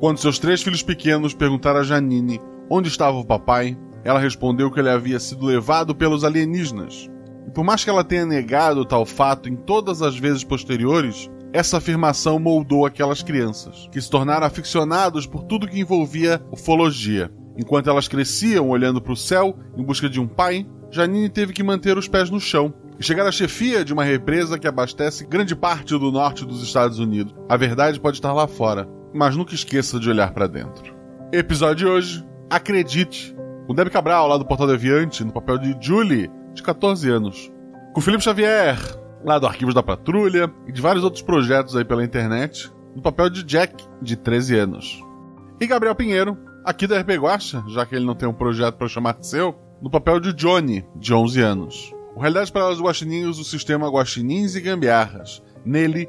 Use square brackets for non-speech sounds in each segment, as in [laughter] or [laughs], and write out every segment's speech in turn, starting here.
Quando seus três filhos pequenos perguntaram a Janine onde estava o papai, ela respondeu que ele havia sido levado pelos alienígenas. E por mais que ela tenha negado tal fato em todas as vezes posteriores, essa afirmação moldou aquelas crianças, que se tornaram aficionados por tudo que envolvia ufologia. Enquanto elas cresciam olhando para o céu em busca de um pai, Janine teve que manter os pés no chão e chegar à chefia de uma represa que abastece grande parte do norte dos Estados Unidos. A verdade pode estar lá fora, mas nunca esqueça de olhar para dentro. Episódio de hoje: Acredite, com Debbie Cabral lá do Portal Deviante, no papel de Julie, de 14 anos. Com Felipe Xavier, lá do Arquivos da Patrulha e de vários outros projetos aí pela internet, no papel de Jack, de 13 anos. E Gabriel Pinheiro, aqui da RP Guacha, já que ele não tem um projeto para chamar de seu, no papel de Johnny, de 11 anos. O Realidade para os Guaxinins o sistema Guaxinins e Gambiarras. Nele,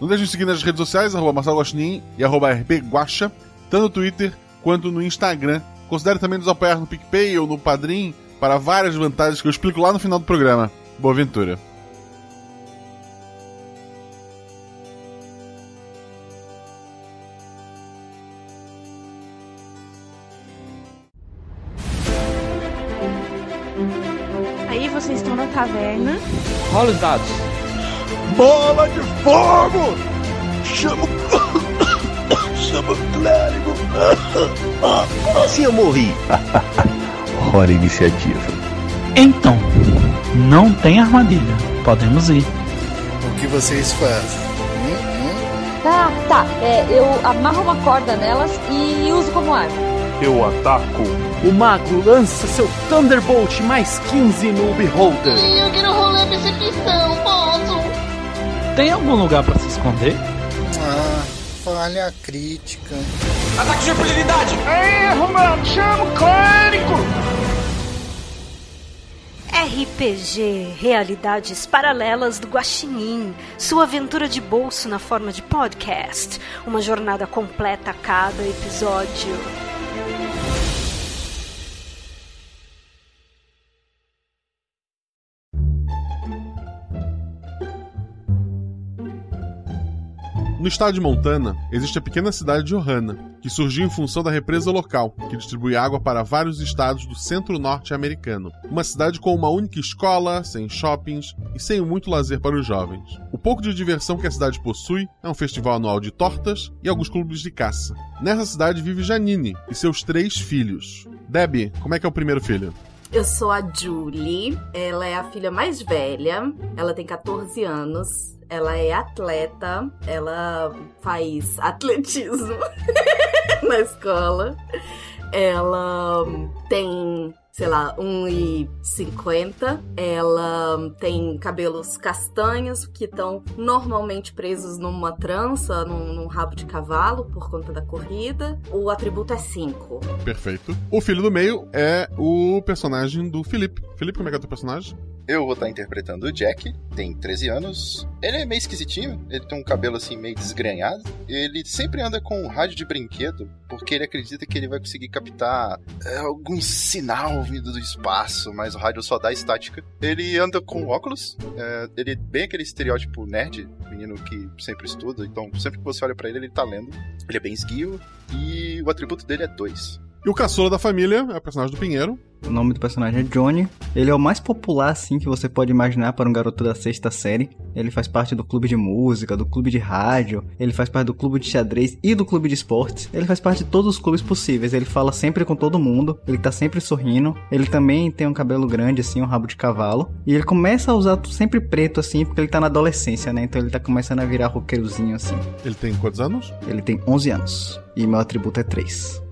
Não deixe de seguir nas redes sociais, arroba Marcelo e arroba rpguacha, tanto no Twitter quanto no Instagram. Considere também nos apoiar no PicPay ou no Padrim para várias vantagens que eu explico lá no final do programa. Boa aventura! Aí vocês estão na taverna. Rola os dados. Bola de fogo! Chama. [coughs] Chama o clérigo! [coughs] Assim eu morri! [laughs] Hora iniciativa. Então, não tem armadilha. Podemos ir. O que vocês fazem? Tá, tá. É, eu amarro uma corda nelas e uso como arma. Eu ataco. O mago lança seu Thunderbolt mais 15 no Beholder. Eu quero rolar percepção, posso? Tem algum lugar para se esconder? Ah, falha crítica. Ataque de oportunidade! Erro, mano! Chama o clérigo! RPG Realidades Paralelas do Guaxinim, sua aventura de bolso na forma de podcast, uma jornada completa a cada episódio. Estado de Montana, existe a pequena cidade de Ohana, que surgiu em função da represa local, que distribui água para vários estados do centro-norte americano. Uma cidade com uma única escola, sem shoppings e sem muito lazer para os jovens. O pouco de diversão que a cidade possui é um festival anual de tortas e alguns clubes de caça. Nessa cidade vive Janine e seus três filhos. Debbie, como é que é o primeiro filho? Eu sou a Julie, ela é a filha mais velha, ela tem 14 anos, ela é atleta, ela faz atletismo [laughs] na escola. Ela tem, sei lá, 1,50. Ela tem cabelos castanhos que estão normalmente presos numa trança, num, num, rabo de cavalo por conta da corrida. O atributo é 5. Perfeito. O filho do meio é o personagem do Felipe. Felipe, como é que é o teu personagem? Eu vou estar interpretando o Jack, tem 13 anos. Ele é meio esquisitinho, ele tem um cabelo assim meio desgrenhado. Ele sempre anda com um rádio de brinquedo, porque ele acredita que ele vai conseguir captar é, algum sinal vindo do espaço, mas o rádio só dá estática. Ele anda com óculos, é, ele é bem aquele estereótipo nerd, menino que sempre estuda, então sempre que você olha para ele, ele tá lendo. Ele é bem esguio e o atributo dele é 2. E o caçula da família é o personagem do Pinheiro. O nome do personagem é Johnny. Ele é o mais popular, assim, que você pode imaginar para um garoto da sexta série. Ele faz parte do clube de música, do clube de rádio, ele faz parte do clube de xadrez e do clube de esportes. Ele faz parte de todos os clubes possíveis. Ele fala sempre com todo mundo, ele tá sempre sorrindo. Ele também tem um cabelo grande, assim, um rabo de cavalo. E ele começa a usar sempre preto, assim, porque ele tá na adolescência, né? Então ele tá começando a virar roqueirozinho, assim. Ele tem quantos anos? Ele tem 11 anos. E meu atributo é 3.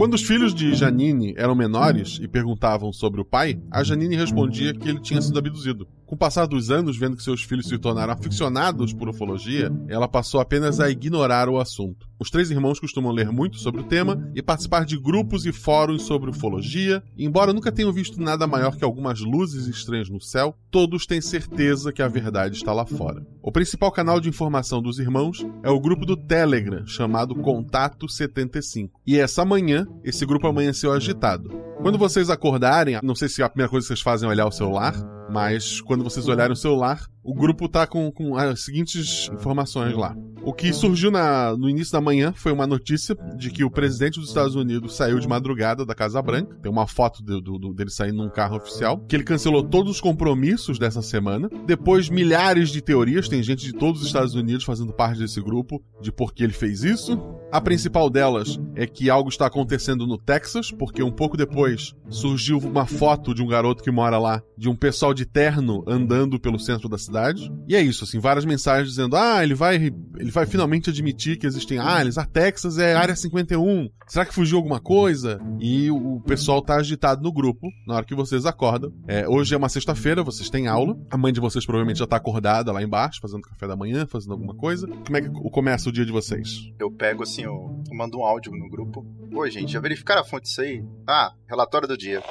Quando os filhos de Janine eram menores e perguntavam sobre o pai, a Janine respondia que ele tinha sido abduzido. Com o passar dos anos, vendo que seus filhos se tornaram aficionados por ufologia, ela passou apenas a ignorar o assunto. Os três irmãos costumam ler muito sobre o tema e participar de grupos e fóruns sobre ufologia. Embora nunca tenham visto nada maior que algumas luzes estranhas no céu, todos têm certeza que a verdade está lá fora. O principal canal de informação dos irmãos é o grupo do Telegram, chamado Contato 75. E essa manhã, esse grupo amanheceu agitado. Quando vocês acordarem, não sei se a primeira coisa que vocês fazem é olhar o celular, mas quando vocês olharem o celular, o grupo tá com, com as seguintes informações lá. O que surgiu na, no início da manhã foi uma notícia de que o presidente dos Estados Unidos saiu de madrugada da Casa Branca. Tem uma foto do, do, dele saindo num carro oficial. Que ele cancelou todos os compromissos dessa semana. Depois, milhares de teorias. Tem gente de todos os Estados Unidos fazendo parte desse grupo de por que ele fez isso. A principal delas é que algo está acontecendo no Texas, porque um pouco depois surgiu uma foto de um garoto que mora lá, de um pessoal de terno andando pelo centro da cidade. E é isso, assim, várias mensagens dizendo: ah, ele vai, ele vai finalmente admitir que existem aliens, a Texas é área 51. Será que fugiu alguma coisa? E o pessoal tá agitado no grupo na hora que vocês acordam. É, hoje é uma sexta-feira, vocês têm aula. A mãe de vocês provavelmente já tá acordada lá embaixo, fazendo café da manhã, fazendo alguma coisa. Como é que começa o dia de vocês? Eu pego assim, eu, eu mando um áudio no grupo. Oi, gente, já verificaram a fonte disso aí? Ah, relatório do dia.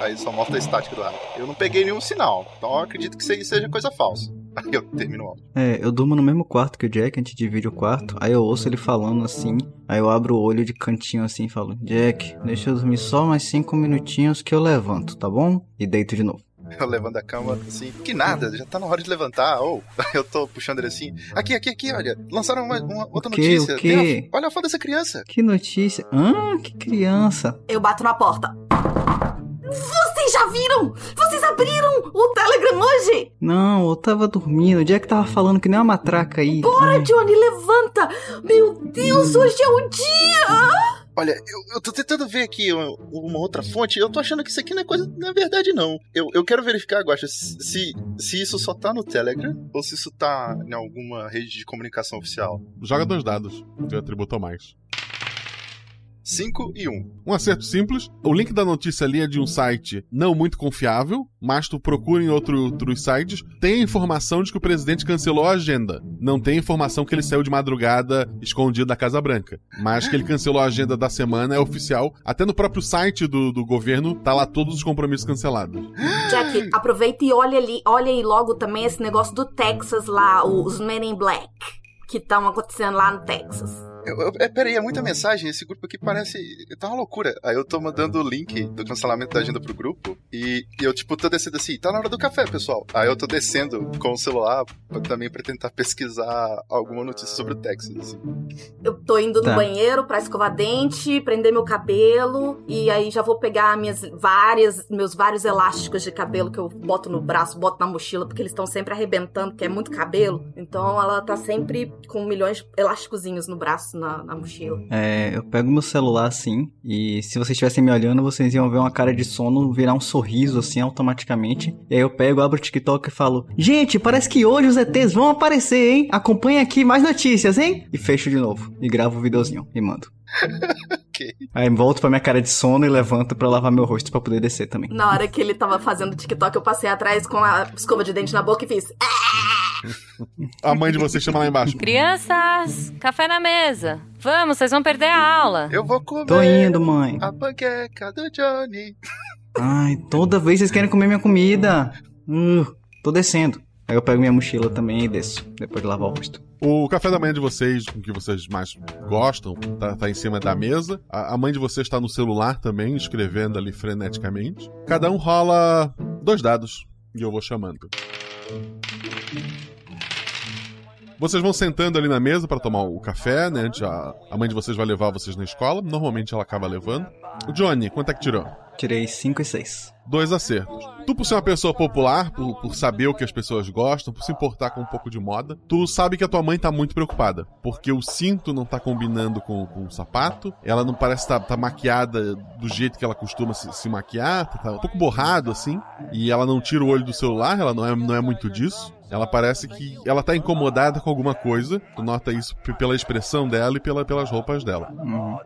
Aí só mostra a estática do ar. Eu não peguei nenhum sinal, então acredito que isso aí seja coisa falsa. [laughs] Aí eu termino o áudio. É, eu durmo no mesmo quarto que o Jack, a gente divide o quarto. Aí eu ouço ele falando assim. Aí eu abro o olho de cantinho assim e falo: Jack, deixa eu dormir só mais cinco minutinhos que eu levanto, tá bom? E deito de novo. [laughs] Eu levanto a cama assim, que nada, já tá na hora de levantar. Ou [laughs] eu tô puxando ele assim. Aqui, aqui, aqui, olha. Lançaram uma, uma outra O quê? notícia. O quê? A- olha a foto dessa criança. Que notícia? Ah, que criança. Eu bato na porta. Vocês já viram? Vocês abriram o Telegram hoje? Não, eu tava dormindo. O Jack tava falando que nem uma matraca aí. Bora, Johnny, levanta! Meu Deus, hoje é o dia! Olha, eu, eu tô tentando ver aqui uma, outra fonte. Eu tô achando que isso aqui não é coisa. Não é verdade, não. Eu, eu quero verificar, Guaxa, se, se isso só tá no Telegram ou se isso tá em alguma rede de comunicação oficial. Joga dois dados, que atributo mais. 5 e 1. Um. Acerto simples. O link da notícia ali é de um site não muito confiável, mas tu procura em outro, outros sites. Tem a informação de que o presidente cancelou a agenda. Não tem informação que ele saiu de madrugada escondido da Casa Branca. Mas que ele cancelou a agenda da semana é oficial. Até no próprio site do, do governo tá lá todos os compromissos cancelados. Jack, aproveita e olha ali, olha aí logo também esse negócio do Texas lá, os Men in Black, que estão acontecendo lá no Texas. Eu, eu, é, peraí, é muita mensagem. Esse grupo aqui parece. Tá uma loucura. Aí eu tô mandando o link do cancelamento da agenda pro grupo. E, e eu, tipo, tô descendo assim, tá na hora do café, pessoal. Aí eu tô descendo com o celular pra, também pra tentar pesquisar alguma notícia sobre o Texas, assim. Eu tô indo no Tá. banheiro pra escovar dente, prender meu cabelo, e aí já vou pegar minhas várias, meus vários elásticos de cabelo que eu boto no braço, boto na mochila, porque eles estão sempre arrebentando, porque é muito cabelo. Então ela tá sempre com milhões de elásticozinhos no braço, na, na mochila. É, eu pego meu celular assim, e se vocês estivessem me olhando, vocês iam ver uma cara de sono virar um sorriso assim automaticamente. E aí eu pego, abro o TikTok e falo: Gente, parece que hoje os ETs vão aparecer, hein? Acompanha aqui mais notícias, hein? E fecho de novo. E gravo o videozinho e mando. [laughs] Ok. Aí volto pra minha cara de sono e levanto pra lavar meu rosto pra poder descer também. Na hora que ele tava fazendo TikTok, eu passei atrás com a escova de dente na boca e fiz. A mãe de vocês chama lá embaixo. Crianças, café na mesa. Vamos, vocês vão perder a aula. Eu vou comer Tô indo, mãe. a panqueca do Johnny. Ai, toda vez vocês querem comer minha comida. Uh, tô descendo. Aí eu pego minha mochila também e desço, depois de lavar o rosto. O café da manhã de vocês, com que vocês mais gostam, tá, tá em cima da mesa. A, a mãe de vocês tá no celular também, escrevendo ali freneticamente. Cada um rola dois dados e eu vou chamando. Vocês vão sentando ali na mesa para tomar o café, né? Já, a mãe de vocês vai levar vocês na escola. Normalmente ela acaba levando. O Johnny, quanto é que tirou? Tirei 5 e 6. Dois acertos. Tu, por ser uma pessoa popular, por, por saber o que as pessoas gostam, por se importar com um pouco de moda, tu sabe que a tua mãe tá muito preocupada. Porque o cinto não tá combinando com, com o sapato, ela não parece estar tá, tá maquiada do jeito que ela costuma se, se maquiar, tá, tá um pouco borrado assim, e ela não tira o olho do celular, ela não é, não é muito disso. Ela parece que ela tá incomodada com alguma coisa. Tu nota isso pela expressão dela e pela, pelas roupas dela.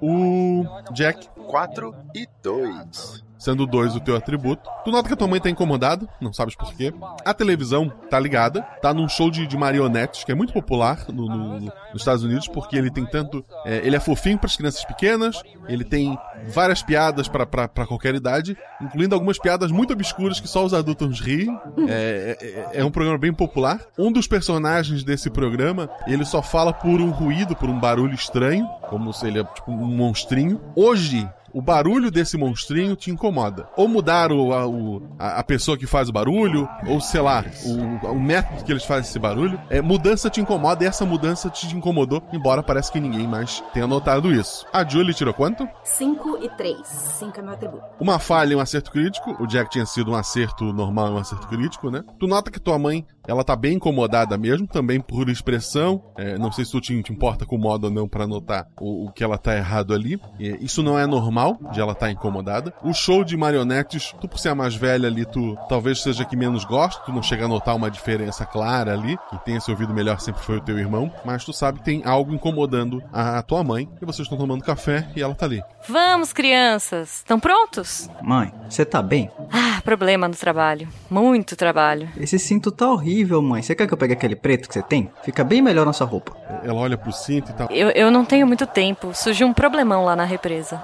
O Jack. 4 e 2. Sendo dois o teu atributo. Tu nota que a tua mãe tá incomodada, não sabes por quê. A televisão tá ligada, tá num show de, de marionetes, que é muito popular no- no- no- nos Estados Unidos, porque ele tem tanto. é, ele é fofinho para as crianças pequenas, ele tem várias piadas pra qualquer idade, incluindo algumas piadas muito obscuras que só os adultos riem. É, é- é um programa bem popular. Um dos personagens desse programa, ele só fala por um ruído, por um barulho estranho, como se ele é tipo um monstrinho. Hoje, o barulho desse monstrinho te incomoda. Ou mudar o, a, o- a- pessoa que faz o barulho, ou sei lá, o, o método que eles fazem esse barulho. É, mudança te incomoda e essa mudança te incomodou, embora parece que ninguém mais tenha notado isso. A Julie tirou quanto? 5 e 3. 5 é meu atributo. Uma falha e um acerto crítico. O Jack tinha sido um acerto normal e um acerto crítico, né? Tu nota que tua mãe, ela tá bem incomodada mesmo, também por expressão. É, não sei se tu te, te importa com o modo ou não pra notar o, o que ela tá errado ali. É, isso não é normal de ela estar incomodada. O show de marionetes, tu por ser a mais velha ali, tu talvez seja que menos gosta, tu não chega a notar uma diferença clara ali. Quem tem esse ouvido melhor sempre foi o teu irmão, mas tu sabe que tem algo incomodando a, a tua mãe. E vocês estão tomando café e ela tá ali. Vamos, crianças. Estão prontos? Mãe, você tá bem? Ah, problema no trabalho. Muito trabalho. Esse cinto tá horrível, mãe. Você quer que eu pegue aquele preto que você tem? Fica bem melhor na sua roupa. Ela olha pro cinto e tal. Eu, eu não tenho muito tempo. Surgiu um problemão lá na represa.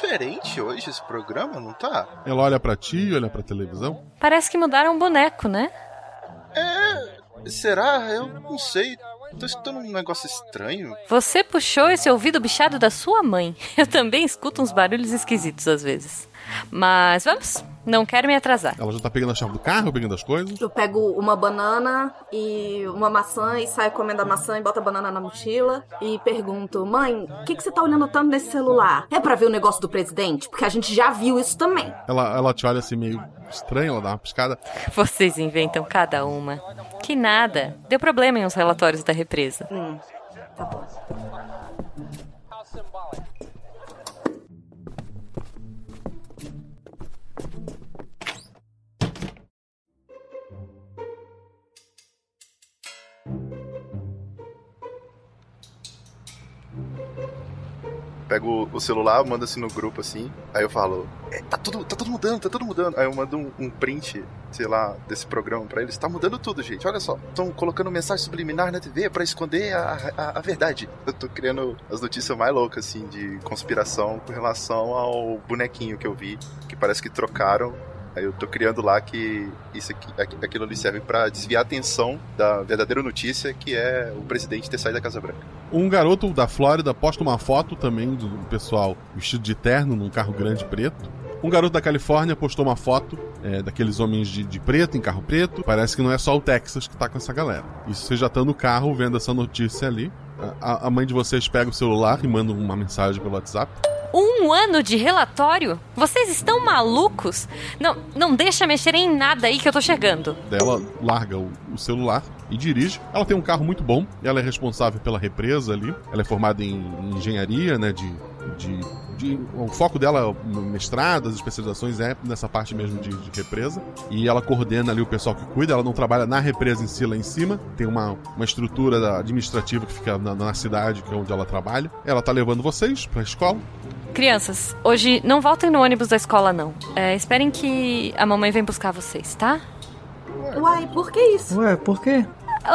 Diferente hoje esse programa, não tá? Ela olha pra ti, olha pra televisão. Parece que mudaram o boneco, né? É. Será? Eu não sei. Tô escutando um negócio estranho. Você puxou esse ouvido bichado da sua mãe. [laughs] Eu também escuto uns barulhos esquisitos às vezes. Mas vamos, não quero me atrasar. Ela já tá pegando a chave do carro, pegando as coisas. Eu pego uma banana e uma maçã e saio comendo a maçã e boto a banana na mochila e pergunto: Mãe, o que, que você tá olhando tanto nesse celular? É pra ver o negócio do presidente? Porque a gente já viu isso também. Ela, ela te olha assim meio estranho, ela dá uma piscada. Vocês inventam cada uma. Que nada. Deu problema em uns relatórios da represa. Hum, tá bom. Pego o celular, mando assim no grupo assim. Aí eu falo, "É, tá tudo, tá tudo mudando, tá tudo mudando. Aí eu mando um, um print, sei lá, desse programa pra eles. Tá mudando tudo, gente. Olha só. Estão colocando mensagem subliminar na TV pra esconder a, a, a verdade. Eu tô criando as notícias mais loucas, assim, de conspiração com relação ao bonequinho que eu vi. Que parece que trocaram. Aí eu tô criando lá que isso aqui, aqu- aquilo ali serve pra desviar a atenção da verdadeira notícia, que é o presidente ter saído da Casa Branca. Um garoto da Flórida posta uma foto também do pessoal vestido de terno num carro grande preto. Um garoto da Califórnia postou uma foto é, daqueles homens de, de preto em carro preto. Parece que não é só o Texas que tá com essa galera. Isso você já tá no carro vendo essa notícia ali. A, a mãe de vocês pega o celular e manda uma mensagem pelo WhatsApp. Um ano de relatório? Vocês estão malucos? Não, não deixa mexer em nada aí que eu tô chegando. Ela larga o, o celular e dirige. Ela tem um carro muito bom. Ela é responsável pela represa ali. Ela é formada em, em engenharia, né? De, de, de- o foco dela, mestrado, as especializações é nessa parte mesmo de, de represa. E ela coordena ali o pessoal que cuida. Ela não trabalha na represa em si lá em cima. Tem uma, uma estrutura administrativa que fica na, na cidade, que é onde ela trabalha. Ela tá levando vocês pra escola. Crianças, hoje não voltem no ônibus da escola, não. É, esperem que a mamãe vem buscar vocês, tá? Uai, por que isso? Ué, por quê?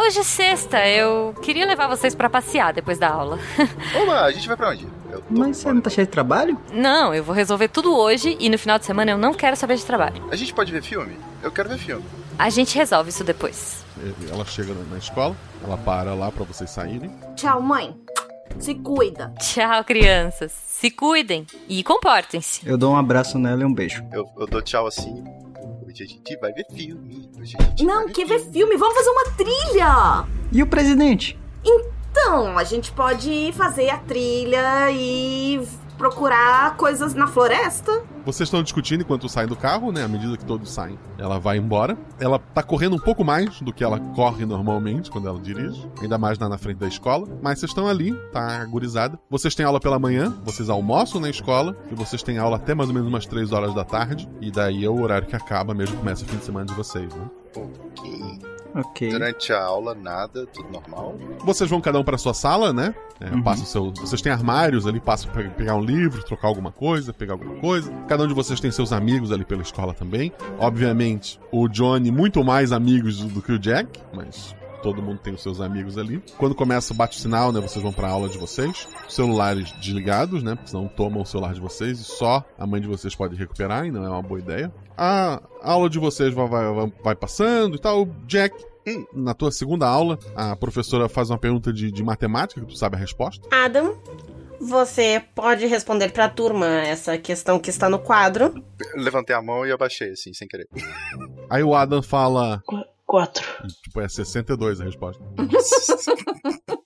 Hoje é sexta, eu queria levar vocês pra passear depois da aula. [laughs] Oba, a gente vai pra onde? Eu Mas você não tá cheio de trabalho? Não, eu vou resolver tudo hoje e no final de semana eu não quero saber de trabalho. A gente pode ver filme? Eu quero ver filme. A gente resolve isso depois. Ela chega na, escola. Ela para lá pra vocês saírem. Tchau, mãe. Se cuida. Tchau, crianças. Se cuidem e comportem-se. Eu dou um abraço nela e um beijo. Eu, eu dou tchau assim. Hoje a gente vai ver filme. Hoje a gente Não, quer ver filme? Vamos fazer uma trilha! E o presidente? Então, a gente pode fazer a trilha e procurar coisas na floresta. Vocês estão discutindo enquanto saem do carro, né? À medida que todos saem, ela vai embora. Ela tá correndo um pouco mais do que ela corre normalmente quando ela dirige, ainda mais na, na frente da escola. Mas vocês estão ali, tá agorizada. Vocês têm aula pela manhã, vocês almoçam na escola e vocês têm aula até mais ou menos umas 3 horas da tarde. E daí é o horário que acaba mesmo, começa o fim de semana de vocês, né? Ok. Ok. Durante a aula, nada, tudo normal. Vocês vão cada um pra sua sala, né? É, Uhum. passa o seu, vocês têm armários ali, passam pra pegar um livro, trocar alguma coisa, pegar alguma coisa. Cada um de vocês tem seus amigos ali pela escola também. Obviamente, o Johnny muito mais amigos do, do que o Jack, mas todo mundo tem os seus amigos ali. Quando começa, bate o sinal, né? Vocês vão pra aula de vocês. Celulares desligados, né? Porque senão tomam o celular de vocês e só a mãe de vocês pode recuperar, e não é uma boa ideia. A aula de vocês vai, vai, vai passando e tal. Jack, na tua segunda aula, a professora faz uma pergunta de, de matemática, que tu sabe a resposta. Adam, você pode responder pra turma essa questão que está no quadro. Levantei a mão e abaixei, assim, sem querer. Aí o Adam fala. Quatro. Tipo, é 62 a resposta. [laughs]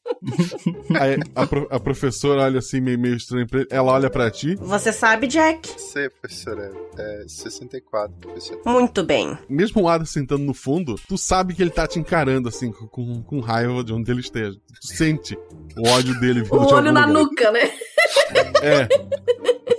Aí a, pro- a professora olha assim, meio, meio estranho pra ele. Ela olha pra ti. Você sabe, Jack? Sei, professora. É 64, professora. Muito bem. Mesmo o Adam sentando no fundo, tu sabe que ele tá te encarando, assim, com- com, raiva de onde ele esteja. Tu sente o ódio dele vindo O olho na lugar. nuca, né? É. [laughs]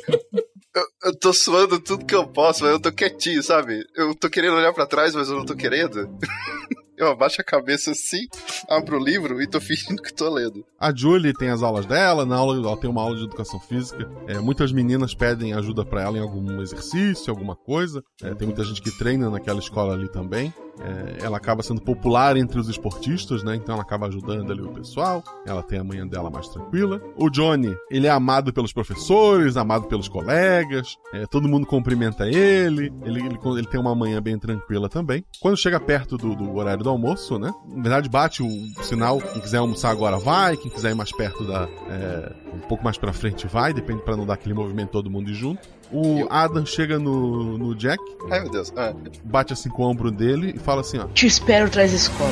Eu, tô suando tudo que eu posso, mas eu tô quietinho, sabe? Eu tô querendo olhar pra trás, mas eu não tô querendo. [laughs] Eu abaixo a cabeça assim, abro o livro e tô [laughs] fingindo que tô lendo. A Julie tem as aulas dela, na aula ela tem uma aula de educação física. É, muitas meninas pedem ajuda pra ela em algum exercício, alguma coisa. É, tem muita gente que treina naquela escola ali também. É, ela acaba sendo popular entre os esportistas, né? Então ela acaba ajudando ali o pessoal. Ela tem a manhã dela mais tranquila. O Johnny, ele é amado pelos professores, amado pelos colegas. É, todo mundo cumprimenta ele. Ele, ele. ele tem uma manhã bem tranquila também. Quando chega perto do, do horário do almoço, né? Na verdade, bate o sinal. Quem quiser almoçar agora vai. Quem quiser ir mais perto da. é, um pouco mais pra frente vai. Depende pra não dar aquele movimento todo mundo junto. O Adam chega no, no Jack. Ai, meu Deus. Ah. Bate assim com o ombro dele e fala assim, ó. Te espero atrás da escola.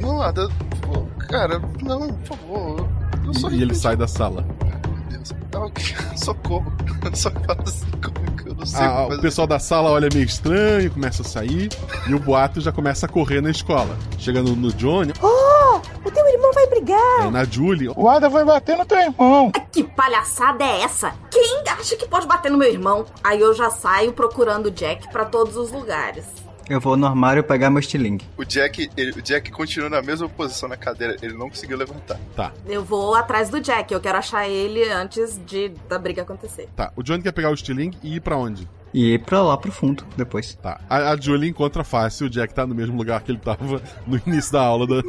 Não, Ada. pô, Cara, não, por favor. Eu sou E ele sai da sala. Não, [laughs] socorro. [laughs] Só fala assim comigo, eu não sei Ah, o que pessoal da sala olha meio estranho, começa a sair. E o boato já começa a correr na escola. Chegando no Johnny, Oh, o teu irmão vai brigar. é, na Julie. O Ada vai bater no teu irmão. Que palhaçada é essa? Quem acha que pode bater no meu irmão? Aí eu já saio procurando o Jack pra todos os lugares. Eu vou no armário pegar meu estilingue. O Jack, ele- o Jack continua na mesma posição na cadeira, ele não conseguiu levantar. Tá. Eu vou atrás do Jack, eu quero achar ele antes de da briga acontecer. Tá, o Johnny quer pegar o estilingue e ir pra onde? E ir pra lá pro fundo depois. Tá. A, a Julie encontra fácil, o Jack tá no mesmo lugar que ele tava [laughs] no início da aula da,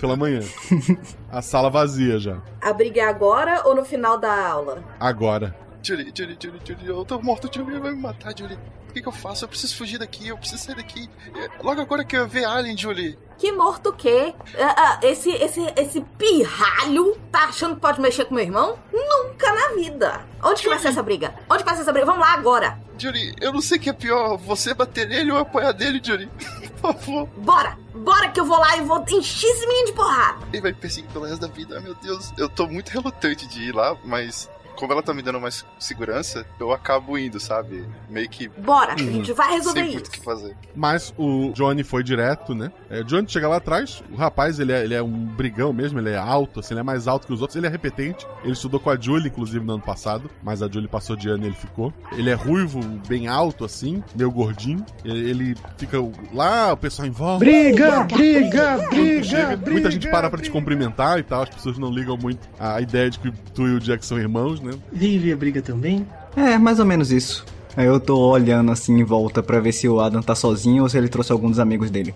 pela manhã. [laughs] A sala vazia já. A briga é agora ou no final da aula? Agora. Julie, Julie, Julie, Julie, eu tô morto, Julie vai me matar, Julie. O que, que eu faço? Eu preciso fugir daqui, eu preciso sair daqui. É, Logo agora que eu ver Alien, Julie. Que morto o quê? Ah, ah, esse, esse, esse pirralho tá achando que pode mexer com meu irmão? Nunca na vida. Onde que vai ser essa briga? Onde vai ser essa briga? Vamos lá agora. Julie, eu não sei o que é pior, você bater nele ou apoiar dele, Julie. [laughs] Por favor. Bora! Bora que eu vou lá e vou encher esse menino de porrada. Ele vai perseguir pelo resto da vida, ai meu Deus. Eu tô muito relutante de ir lá, mas como ela tá me dando mais segurança, eu acabo indo, sabe? Meio que. Bora, a Uhum. gente vai resolver Sem isso. muito o que fazer. Mas o Johnny foi direto, né? É, Johnny chega lá atrás, o rapaz, ele é, ele é um brigão mesmo, ele é alto, assim, ele é mais alto que os outros, ele é repetente. Ele estudou com a Julie, inclusive, no ano passado, mas a Julie passou de ano e ele ficou. Ele é ruivo, bem alto, assim, meio gordinho. Ele, ele fica lá, o pessoal em volta. Briga, briga, Quando briga, tu chega, briga. Muita gente para pra te cumprimentar e tal, as pessoas não ligam muito à ideia de que tu e o Jack são irmãos, né? Vive a briga também? É, mais ou menos isso. Aí eu tô olhando assim em volta pra ver se o Adam tá sozinho ou se ele trouxe algum dos amigos dele.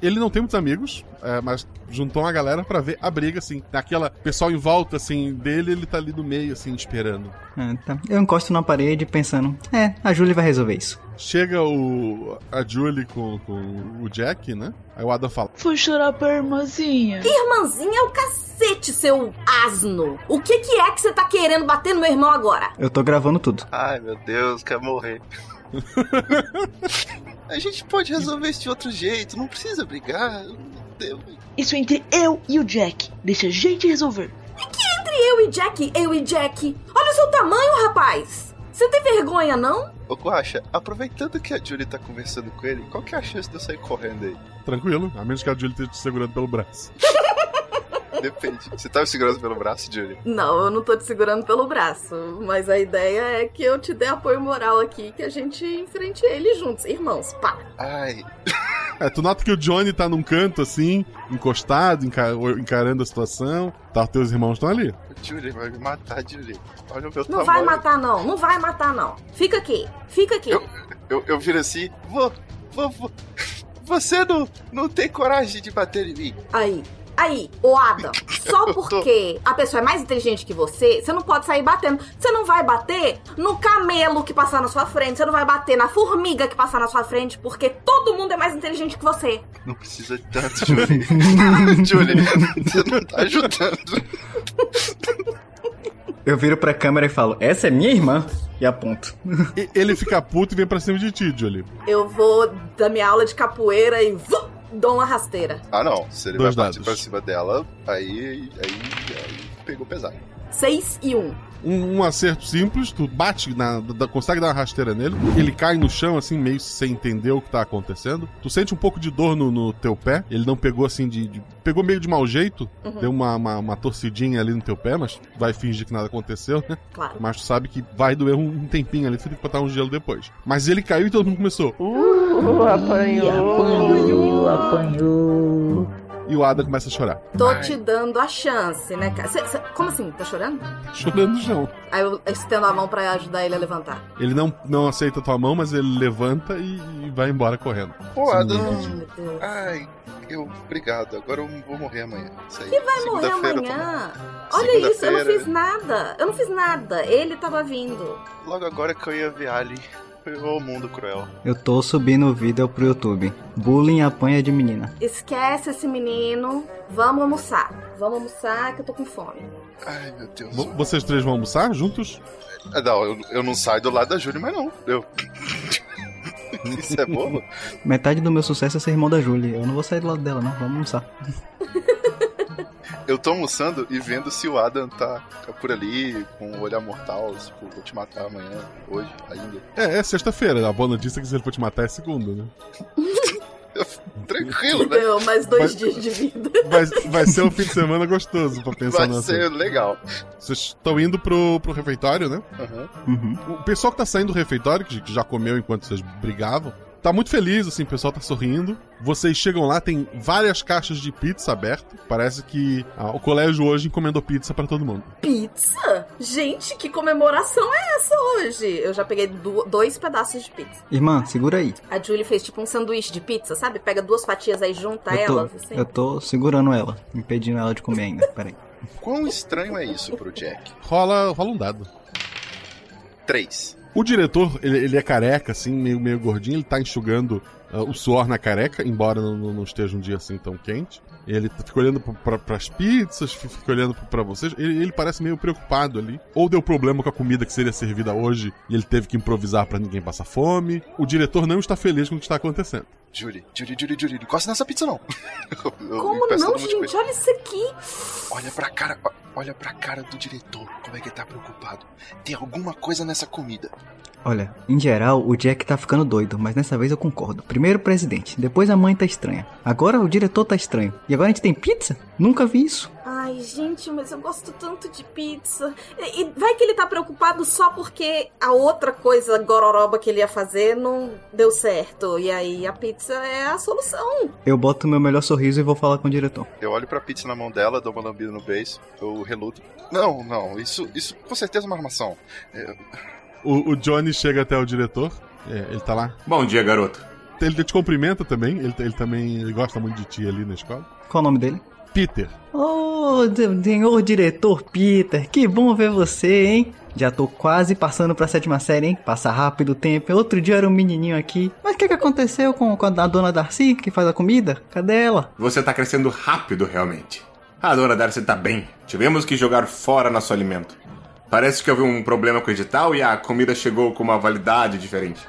Ele não tem muitos amigos, é, mas juntou uma galera pra ver a briga, assim. Aquela pessoal em volta, assim, dele, ele tá ali no meio, assim, esperando. Ah, tá. Eu encosto na parede pensando, é, a Julie vai resolver isso. Chega o a Julie com, com o Jack, né? Aí o Adam fala: Fui chorar pra irmãzinha. Irmãzinha é o cacete, seu asno. O que, que é que você tá querendo bater no meu irmão agora? Eu tô gravando tudo. Ai meu Deus, quer morrer. [laughs] A gente pode resolver isso de outro jeito, não precisa brigar. Isso é entre eu e o Jack. Deixa a gente resolver. Que entre eu e Jack, eu e Jack. Olha o seu tamanho, rapaz. Você não tem vergonha, não? Ô, Guaxa, aproveitando que a Julie tá conversando com ele, qual que é a chance de eu sair correndo aí? Tranquilo, a menos que a Julie esteja te segurando pelo braço. [laughs] Depende. Você tá me segurando pelo braço, Julie? Não, eu não tô te segurando pelo braço. Mas a ideia é que eu te dê apoio moral aqui, que a gente enfrente ele juntos. Irmãos, pá. Ai. É, tu nota que o Johnny tá num canto assim, encostado, enca- encarando a situação. Tá, teus irmãos estão ali. Julie vai me matar, Julie. Olha o meu Não tamanho. vai matar, não. Não vai matar, não. Fica aqui. Fica aqui. Eu, eu viro assim, vou, vou, vou. Você não, não tem coragem de bater em mim. Aí. Aí, ô Adam, só [laughs] porque a pessoa é mais inteligente que você, você não pode sair batendo. Você não vai bater no camelo que passar na sua frente, você não vai bater na formiga que passar na sua frente, porque todo mundo é mais inteligente que você. Não precisa de tanto, Julie. [laughs] Julie, você não tá ajudando. Eu viro pra câmera e falo, essa é minha irmã. E aponto. Ele fica puto e vem pra cima de ti, Julie. Eu vou da minha aula de capoeira e vum, dou uma rasteira. Ah, não. Se ele Dois vai partir dados. pra cima dela, aí, aí, aí pegou pesado. 6 e 1. Um. Um, um acerto simples, tu bate, na, da- consegue dar uma rasteira nele, ele cai no chão, assim, meio sem entender o que tá acontecendo. Tu sente um pouco de dor no, no teu pé, ele não pegou assim de. de- pegou meio de mau jeito, Uhum. deu uma, uma, uma torcidinha ali no teu pé, mas vai fingir que nada aconteceu, né? Claro. Mas tu sabe que vai doer um, um tempinho ali, tu tem que botar um gelo depois. Mas ele caiu e todo mundo começou. Uh, apanhou. apanhou. E o Ada começa a chorar. Tô te dando a chance, né, cara? Cê- cê- como assim? Tá chorando? Chorando no chão. Aí eu estendo a mão pra ajudar ele a levantar. Ele não, não aceita a tua mão, mas ele levanta e, e vai embora correndo. Pô. Adam. Ai, eu. Obrigado. Agora eu vou morrer amanhã. Isso aí. Quem vai morrer amanhã? Olha isso, eu não fiz nada. Eu não fiz nada. Ele tava vindo. Logo agora que eu ia ver Ali. Ô mundo cruel. Eu tô subindo o vídeo pro YouTube. Bullying apanha de menina. Esquece esse menino. Vamos almoçar. Vamos almoçar que eu tô com fome. Ai, meu Deus. Vo- Vocês três vão almoçar juntos? Ah, Não, eu, eu não saio do lado da Júlia, mas não. Eu. [laughs] Isso é bobo? Metade do meu sucesso é ser irmão da Julie. Eu não vou sair do lado dela, não. Vamos almoçar. Eu tô almoçando e vendo se o Adam tá, tá por ali com o olhar mortal. Tipo, vou te matar amanhã, hoje, ainda. É, é sexta-feira. A boa notícia é que se ele for te matar é segunda, né? [laughs] Tranquilo, né? Deu mais dois Vai- dias de vida. Vai, vai ser um fim de semana gostoso pra pensar Vai nessa. ser legal. Vocês estão indo pro, pro refeitório, né? Aham. Uhum. O pessoal que tá saindo do refeitório, que que já comeu enquanto vocês brigavam, tá muito feliz, assim, o pessoal tá sorrindo. Vocês chegam lá, tem várias caixas de pizza abertas. Parece que ah, o colégio hoje encomendou pizza pra todo mundo. Pizza? Gente, que comemoração é essa hoje? Eu já peguei du- dois pedaços de pizza. Irmã, segura aí. A Julie fez tipo um sanduíche de pizza, sabe? Pega duas fatias aí, junta Eu tô, elas, assim. eu tô segurando ela, impedindo ela de comer ainda. Peraí. Quão estranho é isso pro Jack? Rola, rola um dado. Três. O diretor, ele, ele é careca, assim, meio, meio gordinho, ele tá enxugando ah, o suor na careca, embora não- não esteja um dia assim tão quente. Ele fica olhando pra, pra, pras pizzas, fi- fica olhando pra- pra vocês. Ele, ele parece meio preocupado ali. Ou deu problema com a comida que seria servida hoje e ele teve que improvisar pra ninguém passar fome. O diretor não está feliz com o que está acontecendo. Julie, Julie, Julie, Julie, não encosta nessa pizza não. [laughs] Como não, gente? Olha isso aqui. Olha pra cara, olha pra cara do diretor, como é que ele tá preocupado. Tem alguma coisa nessa comida. Olha, em geral, o Jack tá ficando doido, mas dessa vez eu concordo. Primeiro o presidente, depois a mãe tá estranha. Agora o diretor tá estranho. E agora a gente tem pizza? Nunca vi isso. Ai, gente, mas eu gosto tanto de pizza. E, e vai que ele tá preocupado só porque a outra coisa gororoba que ele ia fazer não deu certo. E aí a pizza é a solução. Eu boto meu melhor sorriso e vou falar com o diretor. Eu olho pra pizza na mão dela, dou uma lambida no beijo, eu reluto. Não, não, isso, isso com certeza é uma armação. É, O, o Johnny chega até o diretor, é, ele tá lá. Bom dia, garoto. Ele te cumprimenta também, ele, ele também ele gosta muito de ti ali na escola. Qual o nome dele? Peter. Ô, de- senhor diretor Peter, que bom ver você, hein? Já tô quase passando pra sétima série, hein? Passa rápido o tempo. Outro dia era um menininho aqui. Mas o que, que aconteceu com, com a dona Darcy, que faz a comida? Cadê ela? Você tá crescendo rápido, realmente. A dona Darcy tá bem. Tivemos que jogar fora nosso alimento. Parece que houve um problema com o edital e a comida chegou com uma validade diferente.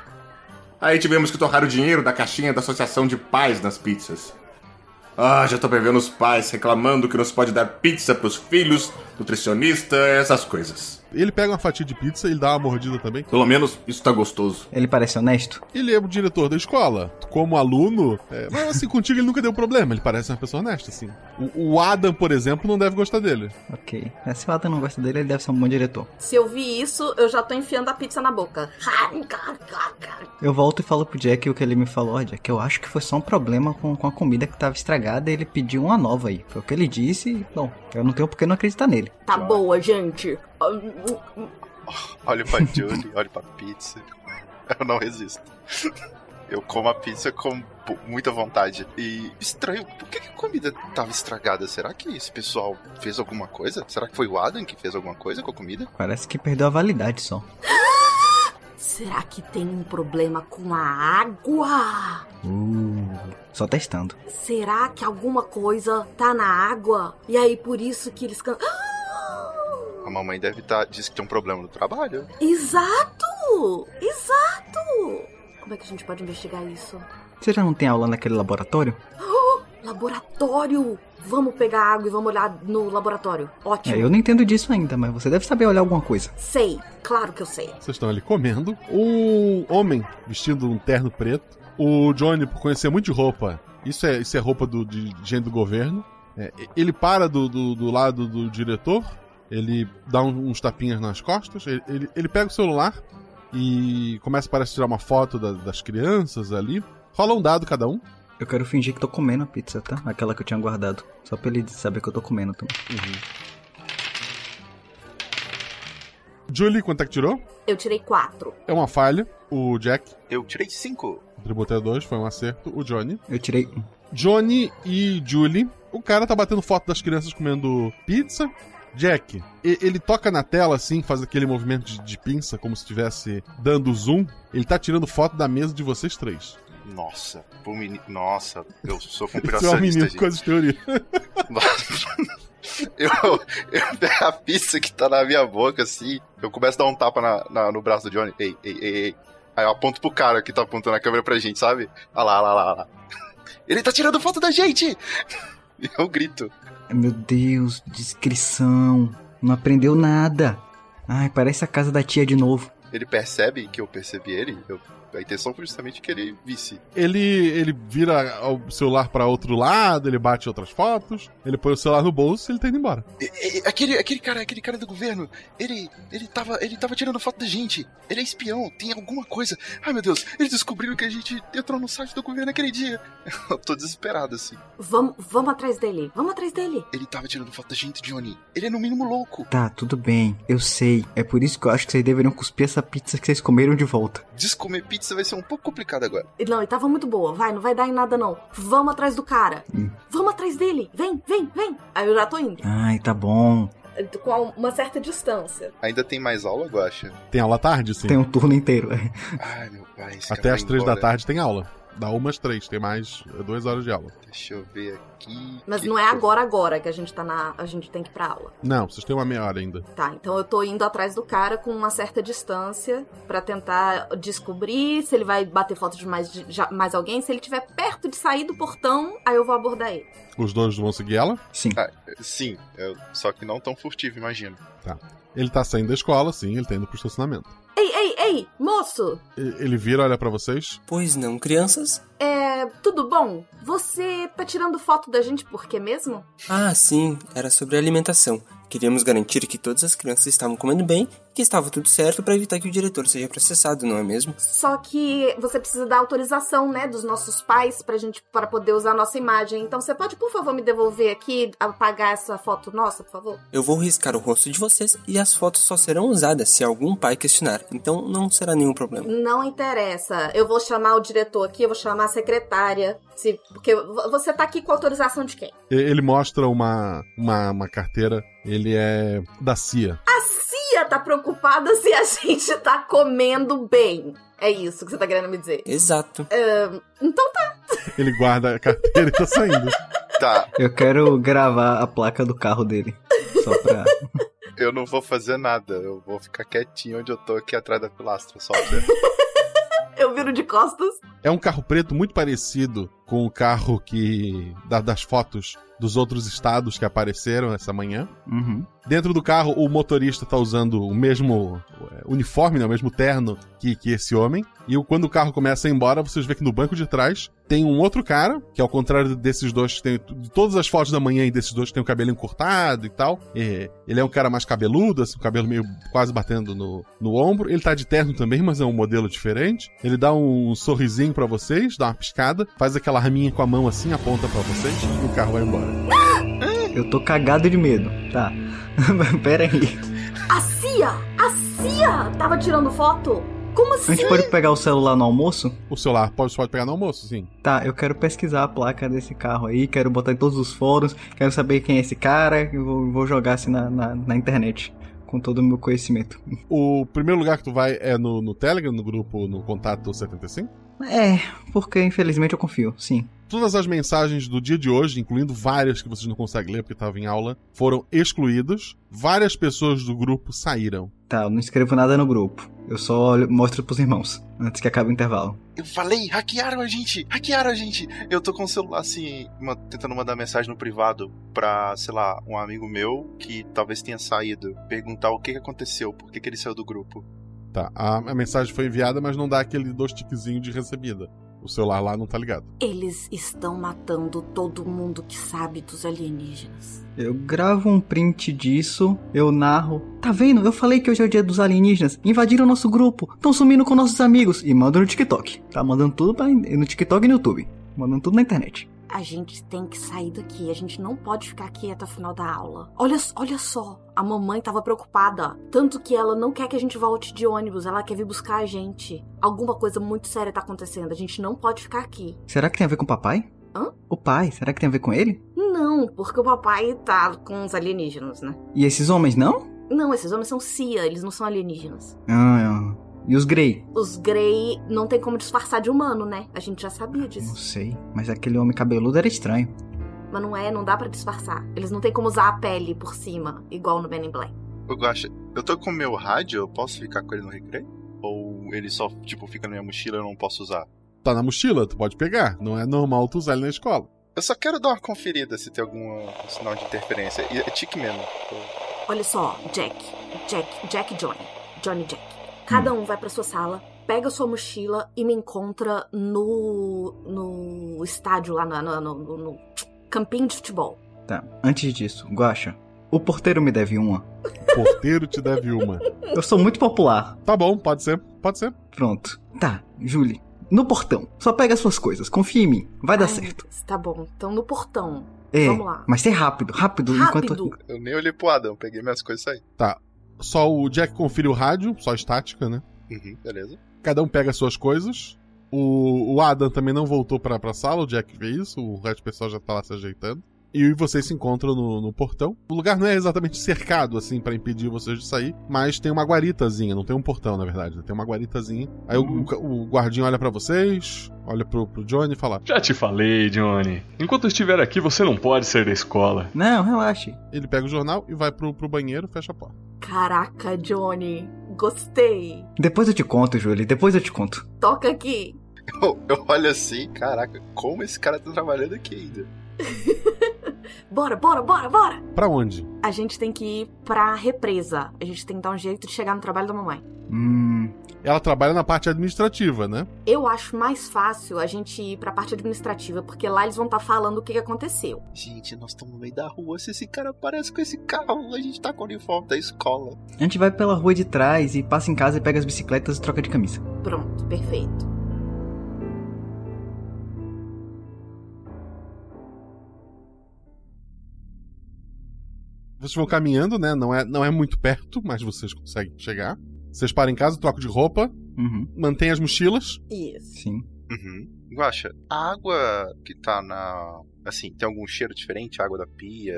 Aí tivemos que torrar o dinheiro da caixinha da Associação de Pais nas pizzas. Ah, já tô prevendo os pais reclamando que não se pode dar pizza pros filhos, nutricionista, essas coisas. Ele pega uma fatia de pizza e ele dá uma mordida também. Pelo menos isso tá gostoso. Ele parece honesto? Ele é o diretor da escola. Como aluno, é, mas assim, contigo ele nunca deu problema. Ele parece uma pessoa honesta, assim. O, o Adam, por exemplo, não deve gostar dele. Ok. É, se o Adam não gosta dele, ele deve ser um bom diretor. Se eu vi isso, eu já tô enfiando a pizza na boca. Eu volto e falo pro Jack o que ele me falou. Ó, Jack, eu acho que foi só um problema com, com a comida que tava estragada e ele pediu uma nova aí. Foi o que ele disse e, bom, eu não tenho por que não acreditar nele. Tá boa, gente. Olho pra Julie, [laughs] olho pra pizza. Eu não resisto. Eu como a pizza com muita vontade. E estranho, por que, a comida tava estragada? Será que esse pessoal fez alguma coisa? Será que foi o Adam que fez alguma coisa com a comida? Parece que perdeu a validade só. Será que tem um problema com a água? Uh, só testando. Será que alguma coisa tá na água? E aí por isso que eles can... A mamãe deve estar. Tá, diz que tem um problema no trabalho. Exato! Exato! Como é que a gente pode investigar isso? Você já não tem aula naquele laboratório? Oh, laboratório! Vamos pegar água e vamos olhar no laboratório. Ótimo. É, eu não entendo disso ainda, mas você deve saber olhar alguma coisa. Sei, claro que eu sei. Vocês estão ali comendo. Um homem vestindo um terno preto. O Johnny, por conhecer muito de roupa, isso é, isso é roupa do, de gente do governo. É, ele para do, do, do, lado do diretor, ele dá um, uns tapinhas nas costas, ele, ele, ele, pega o celular e começa parece tirar uma foto da, das crianças ali. Rola um dado cada um. Eu quero fingir que tô comendo a pizza, tá? Aquela que eu tinha guardado. Só pra ele saber que eu tô comendo também. Uhum. Julie, quanto é que tirou? Eu tirei quatro. É uma falha. O Jack. Eu tirei cinco. O tributo dois, foi um acerto. O Johnny. Eu tirei um. Johnny e Julie. O cara tá batendo foto das crianças comendo pizza. Jack, ele toca na tela assim, faz aquele movimento de, de pinça, como se estivesse dando zoom. Ele tá tirando foto da mesa de vocês três. Nossa, pro menino. Nossa, eu sou Você é um conspiracionista. menino gente. com as teorias. [laughs] eu, eu pego a pizza que tá na minha boca, assim. Eu começo a dar um tapa na, na- no braço do Johnny. Ei, ei, ei, ei. Aí eu aponto pro cara que tá apontando a câmera pra gente, sabe? Olha lá, olha lá, olha lá. [laughs] Ele tá tirando foto da gente! E [laughs] eu grito. Meu Deus, descrição. Não aprendeu nada. Ai, parece a casa da tia de novo. Ele percebe que eu percebi ele. eu- a intenção foi justamente que ele visse. Ele, ele vira o celular pra outro lado, ele bate outras fotos, ele põe o celular no bolso e ele tá indo embora. E- e- Aquele, aquele cara, aquele cara do governo, ele, ele tava, ele tava tirando foto da gente. Ele é espião, tem alguma coisa. Ai meu Deus, eles descobriram que a gente entrou no site do governo aquele dia. [laughs] Eu tô desesperado assim. Vamos, vamos atrás dele. Vamos atrás dele. Ele tava tirando foto da gente, Johnny. Ele é no mínimo louco. Tá, tudo bem. Eu sei. É por isso que eu acho que vocês deveriam cuspir essa pizza que vocês comeram de volta. Descomer pizza vai ser um pouco complicado agora. Não, ele tava muito boa. Vai, não vai dar em nada não. Vamos atrás do cara. Vamos atrás dele. Vem, vem, vem. Aí eu já tô indo. Ai, tá bom. Com uma certa distância. Ainda tem mais aula, Guacha? Tem aula à tarde, sim. Tem um turno inteiro. Ai, meu pai. Até as três da tarde tem aula. Dá umas três, tem mais é, duas horas de aula. Deixa eu ver aqui. Mas não é agora, agora que a gente tá na. A gente tem que ir pra aula. Não, vocês têm uma meia hora ainda. Tá, então eu tô indo atrás do cara com uma certa distância pra tentar descobrir se ele vai bater foto de mais, de já- mais alguém. Se ele estiver perto de sair do portão, aí eu vou abordar ele. Os dois vão seguir ela? Sim. Ah, sim, eu- só que não tão furtivo, imagino. Tá. Ele tá saindo da escola, sim, ele tá indo pro estacionamento. Ei, ei, ei, moço! Ele vira, olha pra vocês. Pois não, crianças? É. Tudo bom? Você tá tirando foto da gente por quê mesmo? Ah, sim, era sobre alimentação. Queríamos garantir que todas as crianças estavam comendo bem e que estava tudo certo para evitar que o diretor seja processado, não é mesmo? Só que você precisa da autorização, né, dos nossos pais pra gente para poder usar a nossa imagem. Então você pode, por favor, me devolver aqui, apagar essa foto nossa, por favor? Eu vou riscar o rosto de vocês e as fotos só serão usadas se algum pai questionar, então não será nenhum problema. Não interessa. Eu vou chamar o diretor aqui, eu vou chamar a secretária. Se, porque vo- você tá aqui com autorização de quem? Ele mostra uma, uma, uma carteira. Ele é da CIA. A Cia tá preocupada se a [laughs] gente tá comendo bem. É isso que você tá querendo me dizer. Exato. Ahn, então tá. Ele guarda a carteira e tá saindo. Tá, Eu quero gravar a placa do carro dele. Só pra. Eu não vou fazer nada. Eu vou ficar quietinho onde eu tô aqui atrás da pilastra, só. pra- [laughs] Eu viro de costas. É um carro preto muito parecido com o carro que. da- das fotos dos outros estados que apareceram essa manhã. Uhum. Dentro do carro, o motorista tá usando o mesmo é, uniforme, né, o mesmo terno que, que esse homem. E quando o carro começa a ir embora, vocês vê que no banco de trás tem um outro cara, que ao contrário desses dois, tem, de todas as fotos da manhã e desses dois, que tem o cabelo encurtado e tal. É, ele é um cara mais cabeludo, assim, o cabelo meio quase batendo no, no ombro. Ele tá de terno também, mas é um modelo diferente. Ele dá um sorrisinho pra vocês, dá uma piscada, faz aquela raminha com a mão assim, aponta pra vocês e o carro vai embora. Eu tô cagado de medo. Tá. [laughs] Pera aí. A Cia! A Cia tava tirando foto? Como A assim? gente pode pegar o celular no almoço? O celular pode, pode pegar no almoço, sim. Tá, eu quero pesquisar a placa desse carro aí, quero botar em todos os fóruns, quero saber quem é esse cara, e vou, vou jogar assim na, na, na internet, com todo o meu conhecimento. O primeiro lugar que tu vai é no, no Telegram, no grupo, no contato 75? É, porque infelizmente eu confio, sim. Todas as mensagens do dia de hoje, incluindo várias que vocês não conseguem ler porque estavam em aula, foram excluídas. Várias pessoas do grupo saíram. Tá, eu não escrevo nada no grupo. Eu só mostro pros irmãos, antes que acabe o intervalo. Eu falei, hackearam a gente, hackearam a gente. Eu tô com o celular assim, ma- tentando mandar mensagem no privado pra, sei lá, um amigo meu que talvez tenha saído, perguntar o que, que aconteceu, por que, que ele saiu do grupo. Tá, a, a mensagem foi enviada, mas não dá aquele dois tiquezinho de recebida. O celular lá não tá ligado. Eles estão matando todo mundo que sabe dos alienígenas. Eu gravo um print disso, eu narro. Tá vendo? Eu falei que hoje é o dia dos alienígenas. Invadiram nosso grupo, estão sumindo com nossos amigos. E mando no TikTok. Tá mandando tudo pra, no TikTok e no YouTube. Mandando tudo na internet. A gente tem que sair daqui. A gente não pode ficar aqui até o final da aula. Olha, olha só. A mamãe tava preocupada. Tanto que ela não quer que a gente volte de ônibus. Ela quer vir buscar a gente. Alguma coisa muito séria tá acontecendo. A gente não pode ficar aqui. Será que tem a ver com o papai? Hã? O pai, será que tem a ver com ele? Não, porque o papai tá com os alienígenas, né? E esses homens não? Não, esses homens são Cia, eles não são alienígenas. Ah, é. E os Grey? Os Grey não tem como disfarçar de humano, né? A gente já sabia Não disso. sei, mas aquele homem cabeludo era estranho. Mas não é, não dá pra disfarçar. Eles não têm como usar a pele por cima, igual no Men in Black. Ô, Guaxa, eu tô com o meu rádio, eu posso ficar com ele no recreio? Ou ele só, tipo, fica na minha mochila e eu não posso usar? Tá na mochila, tu pode pegar. Não é normal tu usar ele na escola. Eu só quero dar uma conferida se tem algum sinal de interferência. E é tique mesmo. Olha só, Jack, Jack, Jack Johnny. Johnny Jack. Cada um vai pra sua sala, pega sua mochila e me encontra no. no estádio lá, no, no, no- no campinho de futebol. Tá, antes disso, Guaxa, o porteiro me deve uma. Porteiro te deve uma. Eu sou muito popular. Tá bom, pode ser, pode ser. Pronto. Tá, Julie, no portão. Só pega as suas coisas, confia em mim. Vai dar Ai, certo. Tá bom, então no portão. É, Vamos lá. mas ser rápido, rápido, Rápido. enquanto. Eu nem olhei pro Adão, peguei minhas coisas e saí. Tá. Só o Jack confere o rádio, só estática, né? Uhum, beleza. Cada um pega as suas coisas. O, o Adam também não voltou pra, pra sala, o Jack vê isso, o resto do pessoal já tá lá se ajeitando. E vocês se encontram no, no portão. O lugar não é exatamente cercado, assim, pra impedir vocês de sair, mas tem uma guaritazinha, não tem um portão, na verdade, né? tem uma guaritazinha. Aí o, o, o guardinha olha pra vocês, olha pro, pro Johnny e fala: Já te falei, Johnny. Enquanto eu estiver aqui, você não pode ser da escola. Não, relaxe. Ele pega o jornal e vai pro, pro banheiro, fecha a porta. Caraca, Johnny. Gostei. Depois eu te conto, Julie, depois eu te conto. Toca aqui. Eu, eu olho assim, caraca, como esse cara tá trabalhando aqui ainda? [laughs] Bora, bora, bora, bora! Pra onde? A gente tem que ir pra represa. A gente tem que dar um jeito de chegar no trabalho da mamãe. Hum. Ela trabalha na parte administrativa, né? Eu acho mais fácil a gente ir pra parte administrativa, porque lá eles vão estar falando o que que aconteceu. Gente, nós estamos no meio da rua. Se esse cara aparece com esse carro, a gente tá com o uniforme da escola. A gente vai pela rua de trás e passa em casa e pega as bicicletas e troca de camisa. Pronto, perfeito. Vocês vão caminhando, né? Não é, não é muito perto, mas vocês conseguem chegar. Vocês param em casa, trocam de roupa, Uhum. mantêm as mochilas. Isso. Sim. Uhum. Guaxa, a água que tá na. Assim, tem algum cheiro diferente? A água da pia?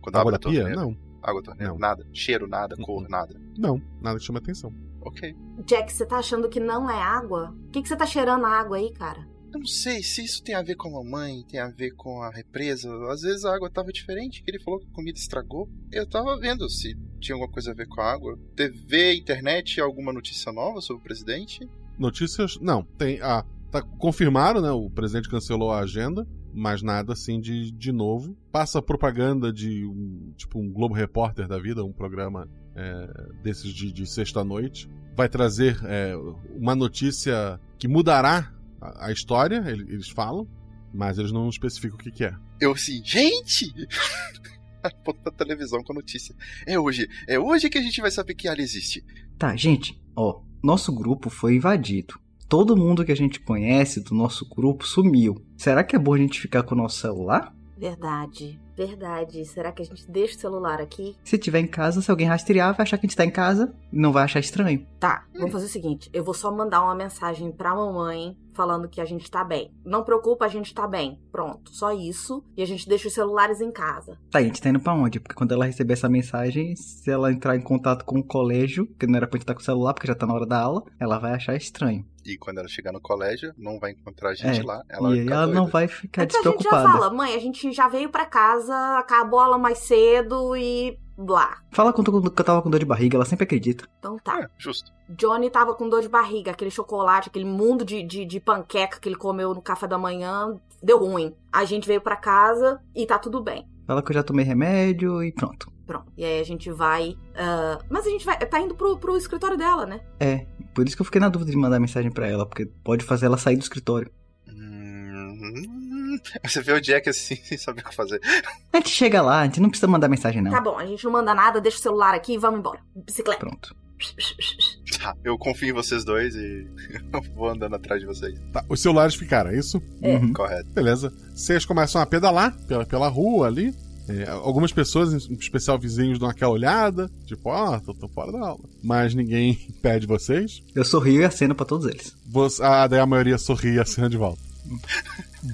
Quando Água da a pia? torneira? Não. Água da torneira? Não. Nada. Cheiro, nada. Cor, nada. Não, nada que chama atenção. Ok. Jack, você tá achando que não é água? O que, que você tá cheirando a água aí, cara? Não sei se isso tem a ver com a mamãe, tem a ver com a represa. Às vezes a água tava diferente, que ele falou que a comida estragou. Eu tava vendo se tinha alguma coisa a ver com a água. TV, internet, alguma notícia nova sobre o presidente? Notícias? Não. Tem, ah, Tá, confirmaram, né? O presidente cancelou a agenda, mas nada assim de, de novo. Passa propaganda de um, tipo um Globo Repórter da vida, um programa é, desses de, de sexta-noite. Vai trazer é, uma notícia que mudará a, a história, ele- eles falam, mas eles não especificam o que, que é. Eu assim, gente! [laughs] Aponta na televisão com a notícia. É hoje, é hoje que a gente vai saber que Ali existe. Tá, gente, ó, nosso grupo foi invadido. Todo mundo que a gente conhece do nosso grupo sumiu. Será que é bom a gente ficar com o nosso celular? Verdade, verdade. Será que a gente deixa o celular aqui? Se tiver em casa, se alguém rastrear, vai achar que a gente tá em casa e não vai achar estranho. Tá, vamos fazer o seguinte: eu vou só mandar uma mensagem pra mamãe falando que a gente tá bem. Não preocupa, a gente tá bem. Pronto, só isso. E a gente deixa os celulares em casa. Tá, a gente tá indo pra onde? Porque quando ela receber essa mensagem, se ela entrar em contato com o colégio, que não era pra gente estar com o celular, porque já tá na hora da aula, ela vai achar estranho. E quando ela chegar no colégio, não vai encontrar a gente É, lá. e Ela vai aí ficar ela doida. não vai ficar É que a gente já despreocupada. fala, mãe, a gente já veio pra casa, acabou a aula mais cedo e blá. Fala quando eu que eu tava com dor de barriga, ela sempre acredita. Então tá. É, justo. Johnny tava com dor de barriga, aquele chocolate, aquele mundo de, de, de panqueca que ele comeu no café da manhã, deu ruim. A gente veio pra casa e tá tudo bem. Fala que eu já tomei remédio e pronto. Pronto. E aí a gente vai. ah, mas a gente vai. Tá indo pro, pro escritório dela, né? É, por isso que eu fiquei na dúvida de mandar mensagem pra ela, porque pode fazer ela sair do escritório. Hum, [laughs] Você vê o Jack assim, [laughs] sem saber o que fazer. A gente chega lá, a gente não precisa mandar mensagem não. Tá bom, a gente não manda nada, deixa o celular aqui e vamos embora. Bicicleta. Pronto. Tá, eu confio em vocês dois e [laughs] eu vou andando atrás de vocês. Tá, os celulares ficaram, é isso? É. Uhum. Correto. Beleza. Vocês começam a pedalar pela, pela rua ali. É, algumas pessoas, em especial vizinhos, dão aquela olhada, tipo, ó, tô, tô fora da aula. Mas ninguém [laughs] impede vocês. Eu sorrio e aceno pra todos eles. Você, ah, daí a maioria sorri e acena de volta.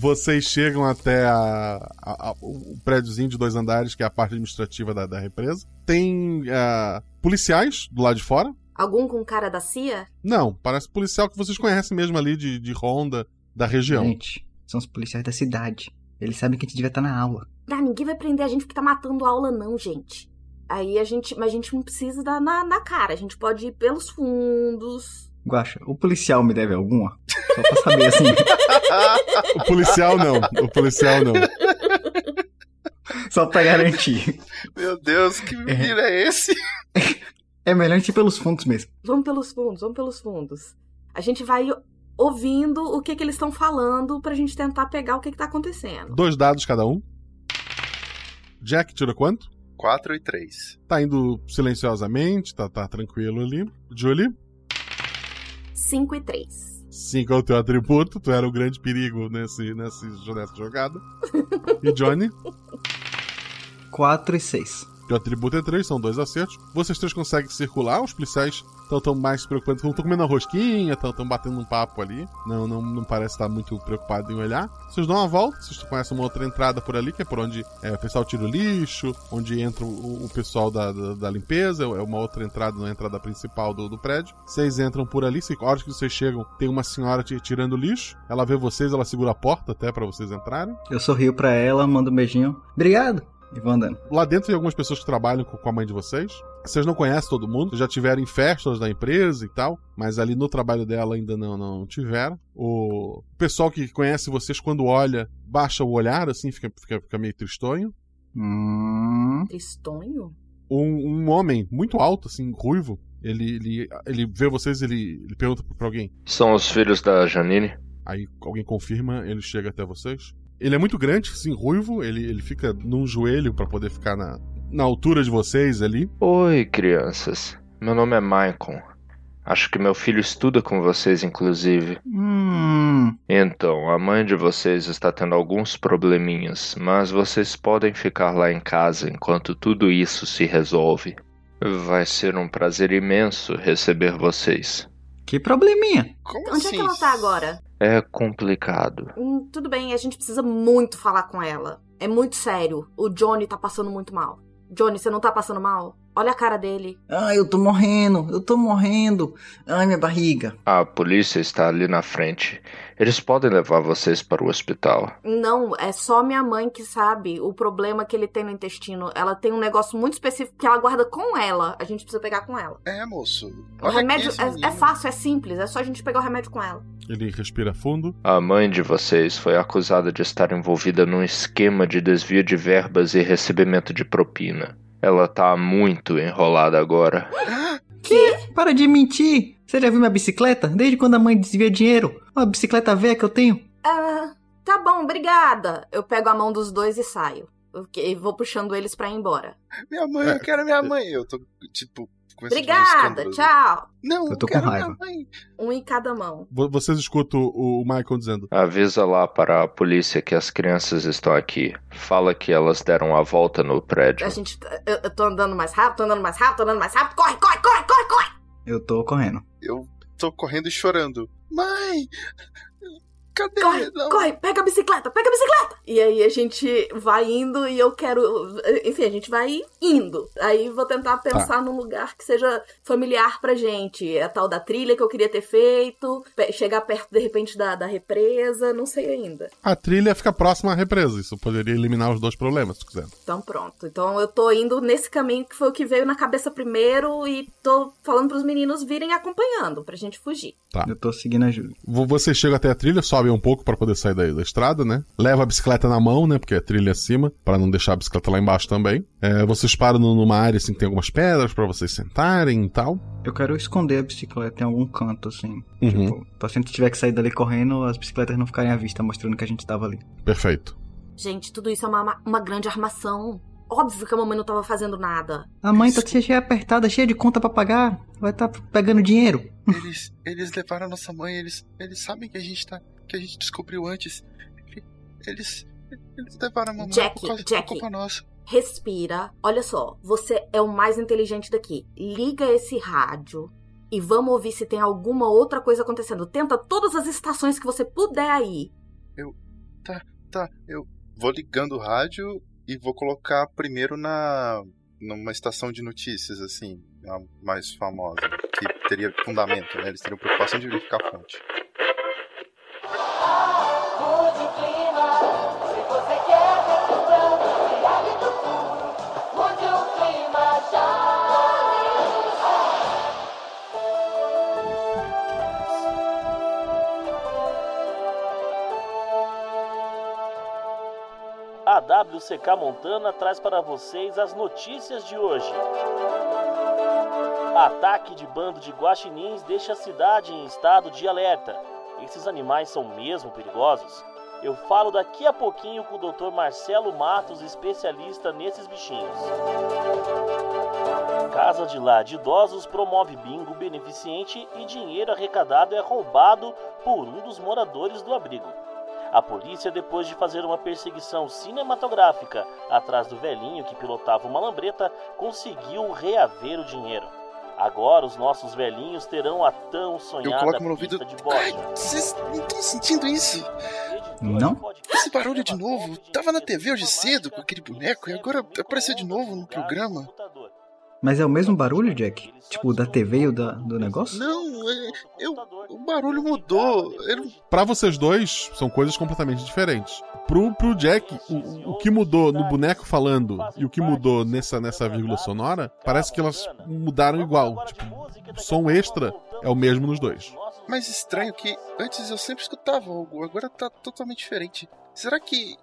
Vocês chegam até a- a- a- o prédiozinho de dois andares, que é a parte administrativa da, da represa. Tem ah, policiais do lado de fora. Algum com cara da CIA? Não, parece policial que vocês conhecem mesmo ali de, de ronda da região. Gente, são os policiais da cidade. Eles sabem que a gente devia estar na aula. Ah, ninguém vai prender a gente porque tá matando a aula, não, gente. Aí a gente. Mas a gente não precisa dar na, na cara. A gente pode ir pelos fundos. Guaxa, o policial me deve alguma? Só pra saber assim. [laughs] O policial não, o policial não. Só pra garantir. Meu Deus, que menino é esse? É melhor a gente ir pelos fundos mesmo. Vamos pelos fundos, vamos pelos fundos. A gente vai ouvindo o que, que eles estão falando pra gente tentar pegar o que, que tá acontecendo. Dois dados cada um. Jack tira quanto? 4 e 3. Tá indo silenciosamente, tá, tá tranquilo ali. Julie? 5 e 3. 5 é o teu atributo, tu era o grande perigo nesse, nesse, nessa jogada. E Johnny? 4 e 6. Teu atributo é 3, são dois acertos. Vocês três conseguem circular, os policiais estão mais se preocupando, estão comendo a rosquinha, estão batendo um papo ali. Não, não, não parece estar muito preocupado em olhar. Vocês dão uma volta, vocês conhecem uma outra entrada por ali, que é por onde é, o pessoal tira o lixo, onde entra o, o pessoal da, da, da limpeza, é uma outra entrada, não é a entrada principal do, do prédio. Vocês entram por ali, se, a hora que vocês chegam, tem uma senhora ti- tirando lixo. Ela vê vocês, ela segura a porta até pra vocês entrarem. Eu sorrio pra ela, mando um beijinho. Obrigado! E vou andando. Lá dentro tem algumas pessoas que trabalham com com a mãe de vocês. Vocês não conhecem todo mundo, já tiveram em festas da empresa e tal, mas ali no trabalho dela ainda não, não tiveram. O pessoal que conhece vocês, quando olha, baixa o olhar, assim, fica, fica, fica meio tristonho. Hum. Tristonho? Um, um homem muito alto, assim, ruivo, ele, ele, ele vê vocês ele, ele pergunta pra alguém. São os filhos da Janine? Aí alguém confirma, ele chega até vocês. Ele é muito grande, assim, ruivo, ele, ele fica num joelho pra poder ficar na, na altura de vocês ali. Oi, crianças. Meu nome é Maicon. Acho que meu filho estuda com vocês, inclusive. Hum. Então, a mãe de vocês está tendo alguns probleminhas, mas vocês podem ficar lá em casa enquanto tudo isso se resolve. Vai ser um prazer imenso receber vocês. Que probleminha? Como Onde é que ela tá agora? É complicado. Hum, tudo bem, a gente precisa muito falar com ela. É muito sério. O Johnny tá passando muito mal. Johnny, você não tá passando mal? Olha a cara dele. Ai, eu tô morrendo, eu tô morrendo. Ai, minha barriga. A polícia está ali na frente. Eles podem levar vocês para o hospital. Não, é só minha mãe que sabe o problema que ele tem no intestino. Ela tem um negócio muito específico que ela guarda com ela. A gente precisa pegar com ela. É, moço. O remédio é, é fácil, é simples. É só a gente pegar o remédio com ela. Ele respira fundo. A mãe de vocês foi acusada de estar envolvida num esquema de desvio de verbas e recebimento de propina. Ela tá muito enrolada agora. Que? Para de mentir! Você já viu minha bicicleta? Desde quando a mãe desvia dinheiro? Uma bicicleta velha que eu tenho. Ah, tá bom, obrigada. Eu pego a mão dos dois e saio. E vou puxando eles pra ir embora. Minha mãe, eu quero minha mãe. Eu tô, tipo, Obrigada, tchau. Não, eu tô com raiva. Um em cada mão. Vocês escutam o Michael dizendo: Avisa lá para a polícia que as crianças estão aqui. Fala que elas deram a volta no prédio. A gente. Eu, eu tô andando mais rápido, tô andando mais rápido, tô andando mais rápido. Corre, corre, corre, corre, corre! Eu tô correndo. Eu tô correndo e chorando. Mãe! Cadê? Corre, Não. corre, pega a bicicleta, pega a bicicleta! E aí a gente vai indo e eu quero. Enfim, a gente vai indo. Aí vou tentar pensar Tá. num lugar que seja familiar pra gente. É a tal da trilha que eu queria ter feito, chegar perto de repente da, da represa, não sei ainda. A trilha fica próxima à represa. Isso poderia eliminar os dois problemas, se quiser. Então pronto. Então eu tô indo nesse caminho que foi o que veio na cabeça primeiro e tô falando pros meninos virem acompanhando pra gente fugir. Tá. Eu tô seguindo a Júlia. Vo- Você chega até a trilha, sobe um pouco pra poder sair da, da estrada, né? Leva a bicicleta na mão, né? Porque é trilha acima, pra não deixar a bicicleta lá embaixo também. É, vocês param no- numa área assim que tem algumas pedras pra vocês sentarem e tal. Eu quero esconder a bicicleta em algum canto, assim. Uhum. Tipo, pra se a gente tiver que sair dali correndo, as bicicletas não ficarem à vista, mostrando que a gente tava ali. Perfeito. Gente, tudo isso é uma, uma grande armação. Óbvio que a mamãe não tava fazendo nada. A mãe tá cheia apertada, cheia de conta pra pagar. Vai tá pegando dinheiro. Eles, eles levaram a nossa mãe, eles, eles sabem que a gente tá. Que a gente descobriu antes. Eles. Eles levaram a mamãe Jack, por causa Jack. culpa nossa. Respira. Olha só, você é o mais inteligente daqui. Liga esse rádio e vamos ouvir se tem alguma outra coisa acontecendo. Tenta todas as estações que você puder aí. Eu. Tá, tá. Eu vou ligando o rádio e vou colocar primeiro na. numa estação de notícias, assim, a mais famosa. Que teria fundamento, né? Eles teriam preocupação de verificar a fonte. WCK Montana traz para vocês as notícias de hoje. Ataque de bando de guaxinins deixa a cidade em estado de alerta. Esses animais são mesmo perigosos? Eu falo daqui a pouquinho com o Dr. Marcelo Matos, especialista nesses bichinhos. Casa de Lar de Idosos promove bingo beneficente e dinheiro arrecadado é roubado por um dos moradores do abrigo. A polícia, depois de fazer uma perseguição cinematográfica atrás do velhinho que pilotava uma lambreta, conseguiu reaver o dinheiro. Agora os nossos velhinhos terão a tão Eu sonhada coloco meu ouvido. de bote. Vocês não estão sentindo isso? Não? Esse barulho de novo. Tava na TV hoje cedo com aquele boneco e agora apareceu de novo no programa. Mas é o mesmo barulho, Jack? Tipo, da TV e o da, do negócio? Não, é, eu, o barulho mudou. Eu não- Pra vocês dois, são coisas completamente diferentes. Pro, pro Jack, o, o que mudou no boneco falando e o que mudou nessa, nessa vírgula sonora, parece que elas mudaram igual. Tipo, o som extra é o mesmo nos dois. Mas estranho que antes eu sempre escutava algo, agora tá totalmente diferente. Será que.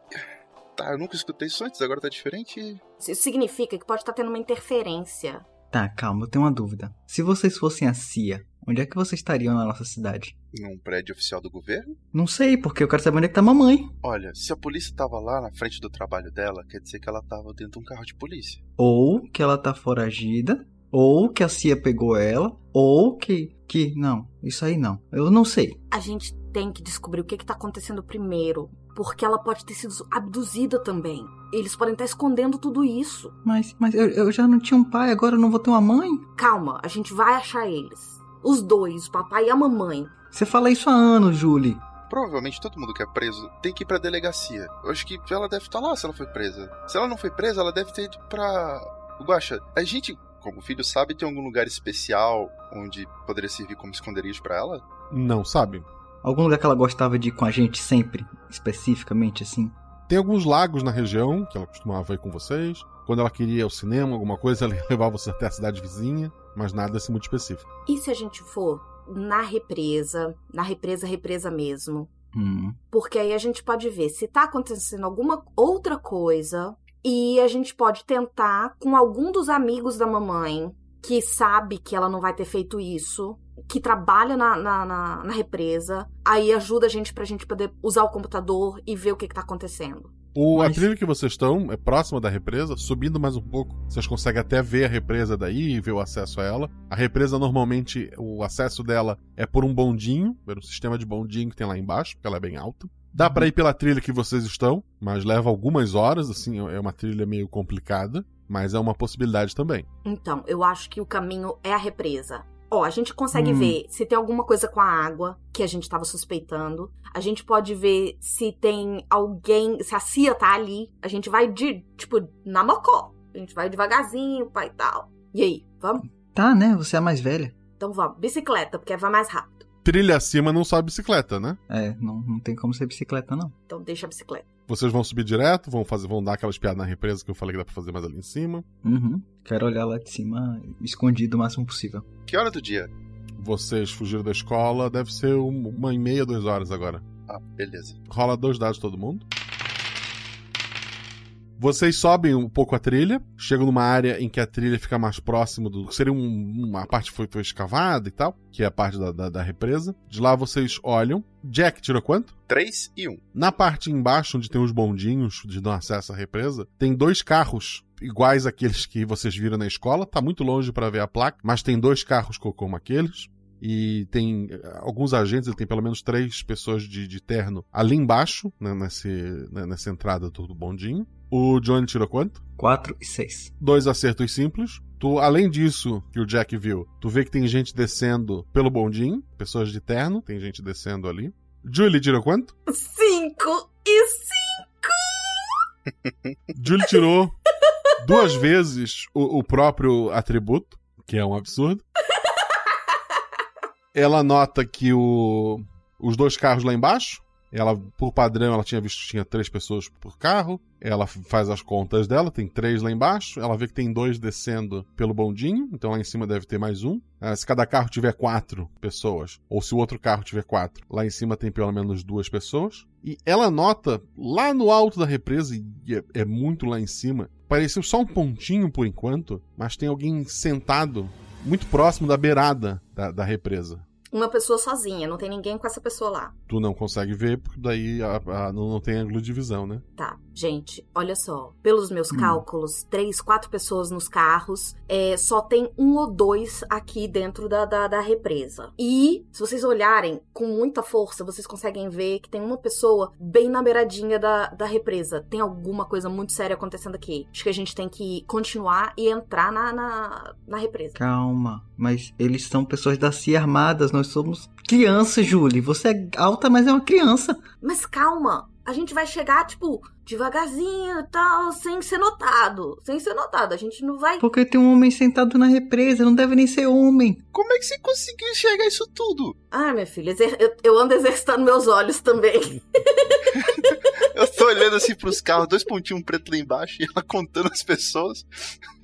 Tá, eu nunca escutei isso antes, agora tá diferente? Isso significa que pode estar tendo uma interferência. Tá, calma, eu tenho uma dúvida. Se vocês fossem a CIA, onde é que vocês estariam na nossa cidade? Num prédio oficial do governo? Não sei, porque eu quero saber onde é que tá a mamãe. Olha, se a polícia tava lá na frente do trabalho dela, quer dizer que ela tava dentro de um carro de polícia. Ou que ela tá foragida, ou que a CIA pegou ela, ou que. que. Não, isso aí não. Eu não sei. A gente tem que descobrir o que, que tá acontecendo primeiro. Porque ela pode ter sido abduzida também. Eles podem estar escondendo tudo isso. Mas, mas eu, eu já não tinha um pai, agora eu não vou ter uma mãe? Calma, a gente vai achar eles. Os dois, o papai e a mamãe. Você fala isso há anos, Julie. Provavelmente todo mundo que é preso tem que ir pra delegacia. Eu acho que ela deve estar lá se ela foi presa. Se ela não foi presa, ela deve ter ido pra. Guaxa, a gente como filho, sabe tem algum lugar especial onde poderia servir como esconderijo pra ela? Não sabe. Algum lugar que ela gostava de ir com a gente sempre, especificamente assim? Tem alguns lagos na região que ela costumava ir com vocês. Quando ela queria ir ao cinema, alguma coisa, ela [laughs] levava vocês até a cidade vizinha, mas nada assim muito específico. E se a gente for na represa, na represa, represa mesmo? Hum. Porque aí a gente pode ver se tá acontecendo alguma outra coisa e a gente pode tentar com algum dos amigos da mamãe que sabe que ela não vai ter feito isso, que trabalha na, na, na, na represa, aí ajuda a gente pra gente poder usar o computador e ver o que, que tá acontecendo. O, A trilha que vocês estão é próxima da represa, subindo mais um pouco. Vocês conseguem até ver a represa daí e ver o acesso a ela. A represa, normalmente, o acesso dela é por um bondinho, pelo sistema de bondinho que tem lá embaixo, porque ela é bem alta. Dá pra ir pela trilha que vocês estão, mas leva algumas horas, assim, é uma trilha meio complicada, mas é uma possibilidade também. Então, eu acho que o caminho é a represa. Ó, a gente consegue Hum. ver se tem alguma coisa com a água que a gente tava suspeitando. A gente pode ver se tem alguém, se a Cia tá ali. A gente vai de, tipo, na mocó. A gente vai devagarzinho, pai e tal. E aí, vamos? Tá, né? Você é a mais velha. Então vamos. Bicicleta, porque vai mais rápido. Trilha acima não sobe bicicleta, né? É, não, não tem como ser bicicleta, não. Então deixa a bicicleta. Vocês vão subir direto, vão fazer, vão dar aquelas piadas na represa que eu falei que dá pra fazer mais ali em cima. Uhum. Quero olhar lá de cima, escondido o máximo possível. Que hora do dia? Vocês fugiram da escola, deve ser um- uma e meia, duas horas agora. Ah, beleza. Rola dois dados todo mundo. Vocês sobem um pouco a trilha, chegam numa área em que a trilha fica mais próximo do. Seria um- uma parte que foi, foi escavada e tal, que é a parte da, da- da represa. De lá vocês olham. Jack tirou quanto? 3 e 1. Na parte embaixo, onde tem os bondinhos de dar acesso à represa, tem dois carros iguais àqueles que vocês viram na escola. Tá muito longe para ver a placa, mas tem dois carros co- como aqueles. E tem eh, alguns agentes, ele tem pelo menos três pessoas de, de terno ali embaixo, né, nesse, né, nessa entrada do, do bondinho. O Johnny tirou quanto? 4 e 6. Dois acertos simples. Tu, além disso que o Jack viu, tu vê que tem gente descendo pelo bondinho, pessoas de terno, tem gente descendo ali. Julie tirou quanto? Cinco e cinco! [laughs] Julie tirou duas vezes o, o próprio atributo, que é um absurdo. [laughs] Ela nota que o, os dois carros lá embaixo, ela, por padrão, ela tinha visto que tinha três pessoas por carro. Ela faz as contas dela, tem três lá embaixo. Ela vê que tem dois descendo pelo bondinho, então lá em cima deve ter mais um. Ah, se cada carro tiver quatro pessoas, ou se o outro carro tiver quatro, lá em cima tem pelo menos duas pessoas. E ela nota lá no alto da represa, e é, é muito lá em cima, pareceu só um pontinho por enquanto, mas tem alguém sentado muito próximo da beirada da, da represa. Uma pessoa sozinha, não tem ninguém com essa pessoa lá. Tu não consegue ver, porque daí a- a- não, não tem ângulo de visão, né? Tá, gente, olha só. Pelos meus cálculos, três, quatro pessoas nos carros, é, só tem um ou dois aqui dentro da, da, da represa. E, se vocês olharem com muita força, vocês conseguem ver que tem uma pessoa bem na beiradinha da, da represa. Tem alguma coisa muito séria acontecendo aqui. Acho que a gente tem que continuar e entrar na, na, na represa. Calma, mas eles são pessoas da CIA armadas, nós somos crianças, Julie. Você é alta, mas é uma criança. Mas calma, a gente vai chegar, tipo, devagarzinho e tal, sem ser notado. Sem ser notado. A gente não vai. Porque tem um homem sentado na represa, não deve nem ser homem. Como é que você conseguiu enxergar isso tudo? Ah, minha filha, eu, eu ando exercitando meus olhos também. [laughs] Eu tô olhando assim pros carros, dois pontinhos preto lá embaixo e ela contando as pessoas.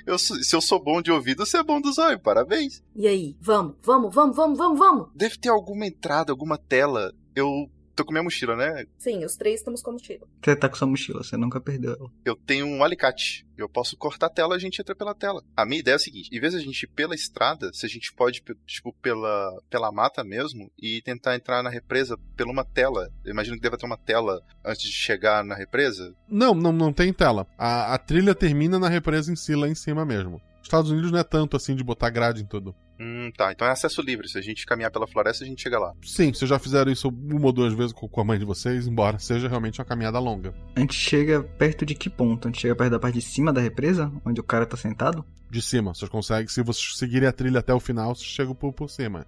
Eu se eu sou bom de ouvido, você é bom dos olhos, parabéns. E aí, vamos, vamos, vamos, vamos, vamos, vamos. Deve ter alguma entrada, alguma tela. Eu tô com minha mochila, né? Sim, os três estamos com mochila. Você tá com sua mochila, você nunca perdeu ela. Eu tenho um alicate. Eu posso cortar a tela e a gente entra pela tela. A minha ideia é a seguinte: em vez de a gente ir pela estrada, se a gente pode, tipo, pela, pela mata mesmo, e tentar entrar na represa por uma tela. Eu imagino que deva ter uma tela antes de chegar na represa. Não, não, não tem tela. A, a trilha termina na represa em si, lá em cima mesmo. Estados Unidos não é tanto assim de botar grade em tudo. Hum, tá. Então é acesso livre. Se a gente caminhar pela floresta, a gente chega lá. Sim, vocês já fizeram isso uma ou duas vezes com a mãe de vocês, embora seja realmente uma caminhada longa. A gente chega perto de que ponto? A gente chega perto da parte de cima da represa, onde o cara tá sentado? De cima, vocês conseguem, se vocês seguirem a trilha até o final, vocês chegam por, por cima.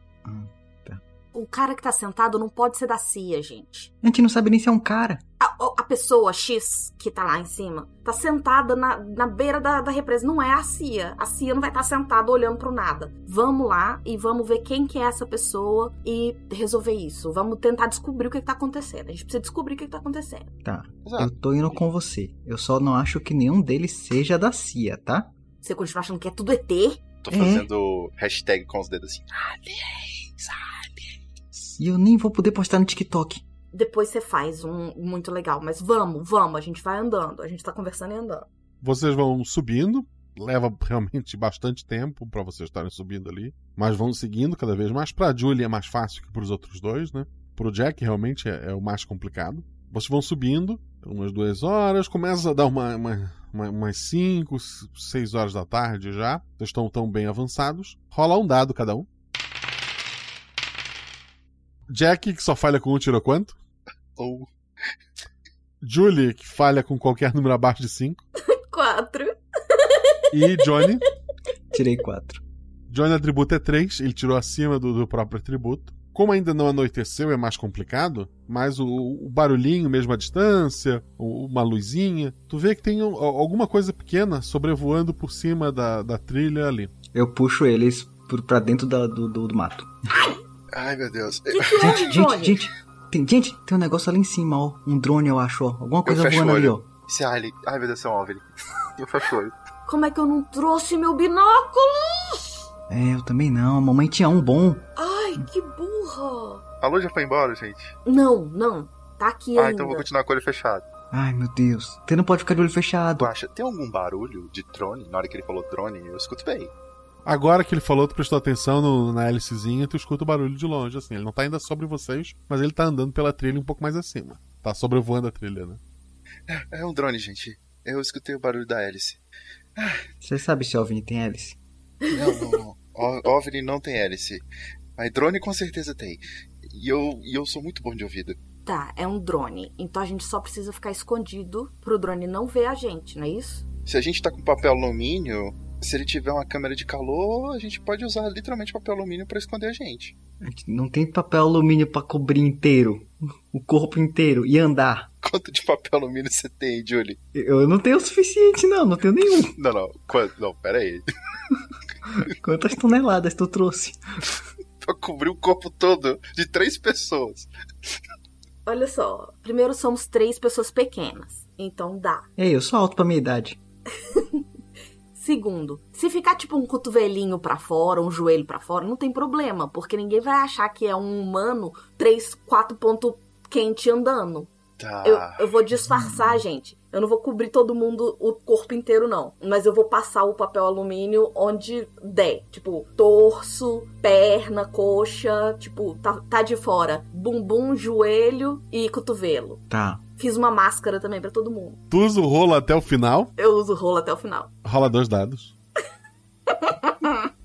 O cara que tá sentado não pode ser da CIA, gente. A gente não sabe nem se é um cara. A, a pessoa X que tá lá em cima tá sentada na, na beira da, da represa. Não é a Cia. A Cia não vai estar sentada olhando pro nada. Vamos lá e vamos ver quem que é essa pessoa e resolver isso. Vamos tentar descobrir o que, que tá acontecendo. A gente precisa descobrir o que, que tá acontecendo. Tá. Eu tô indo com você. Eu só não acho que nenhum deles seja da CIA, tá? Você continua achando que é tudo ET? Tô É. fazendo hashtag com os dedos assim. E eu nem vou poder postar no TikTok. Depois você faz um muito legal. Mas vamos, vamos. A gente vai andando. A gente tá conversando e andando. Vocês vão subindo, leva [laughs] realmente bastante tempo pra vocês estarem subindo ali, mas vão seguindo cada vez mais. Pra Julie é mais fácil que pros outros dois, né? Pro Jack realmente é, é o mais complicado. Vocês vão subindo, umas duas horas, começa a dar uma, uma, uma- umas cinco, seis horas da tarde já. Vocês estão tão bem avançados. Rola um dado cada um. Jack, que só falha com um, tirou quanto? Ou. Julie, que falha com qualquer número abaixo de 5. [laughs] Quatro. E Johnny. Tirei 4. Johnny atributo é 3, ele tirou acima do, do próprio atributo. Como ainda não anoiteceu, é mais complicado, mas o, o barulhinho mesmo à distância, o- uma luzinha, tu vê que tem um- alguma coisa pequena sobrevoando por cima da, da trilha ali. Eu puxo eles pra dentro da- do, do, do mato. Ai, meu Deus. [laughs] Gente, gente, gente. Tem, gente, tem um negócio ali em cima, ó. Um drone, eu acho, ó. Alguma Eu coisa voando ali, ó. Esse Ali. Ai, meu Deus, é um OVNI. Eu fecho o olho. Como é que eu não trouxe meu binóculos? É, eu também não. A mamãe tinha um bom. Ai, que burra. A luz já foi embora, gente? Não, não. Tá aqui Ah, ainda. então eu vou continuar com o olho fechado. Ai, meu Deus. Você não pode ficar de olho fechado. Guaxa, tem algum barulho de drone? Na hora que ele falou drone, eu escuto bem. Agora que ele falou, tu prestou atenção no- na hélicezinha, tu escuta o barulho de longe, assim. Ele não tá ainda sobre vocês, mas ele tá andando pela trilha um pouco mais acima. Tá sobrevoando a trilha, né? É um drone, gente. Eu escutei o barulho da hélice. Você sabe se o OVNI tem hélice? Não, não, não. O- OVNI não tem hélice. Mas drone com certeza tem. E eu, e eu sou muito bom de ouvido. Tá, é um drone. Então a gente só precisa ficar escondido pro drone não ver a gente, não é isso? Se a gente tá com papel alumínio, se ele tiver uma câmera de calor, a gente pode usar literalmente papel alumínio pra esconder a gente. Gente Não tem papel alumínio pra cobrir inteiro. O corpo inteiro. E andar. Quanto de papel alumínio você tem, Julie? Eu não tenho o suficiente, não. Não tenho nenhum. Não, não. Quanto? Não, pera aí. [laughs] Quantas toneladas tu trouxe? pra cobrir o corpo todo de três pessoas. Olha só, primeiro somos três pessoas pequenas, então dá. Ei, eu sou alto pra minha idade. [laughs] Segundo, se ficar tipo um cotovelinho pra fora, um joelho pra fora, não tem problema, porque ninguém vai achar que é um humano 3, 4 ponto quente andando. Tá. Eu, eu vou disfarçar, gente. Eu não vou cobrir todo mundo, o corpo inteiro, não. Mas eu vou passar o papel alumínio onde der. Tipo, torso, perna, coxa. Tipo, tá, tá de fora. Bumbum, joelho e cotovelo. Tá. Fiz uma máscara também pra todo mundo. Tu usa o rolo até o final, Eu uso rolo até o final. rola dois dados. [laughs]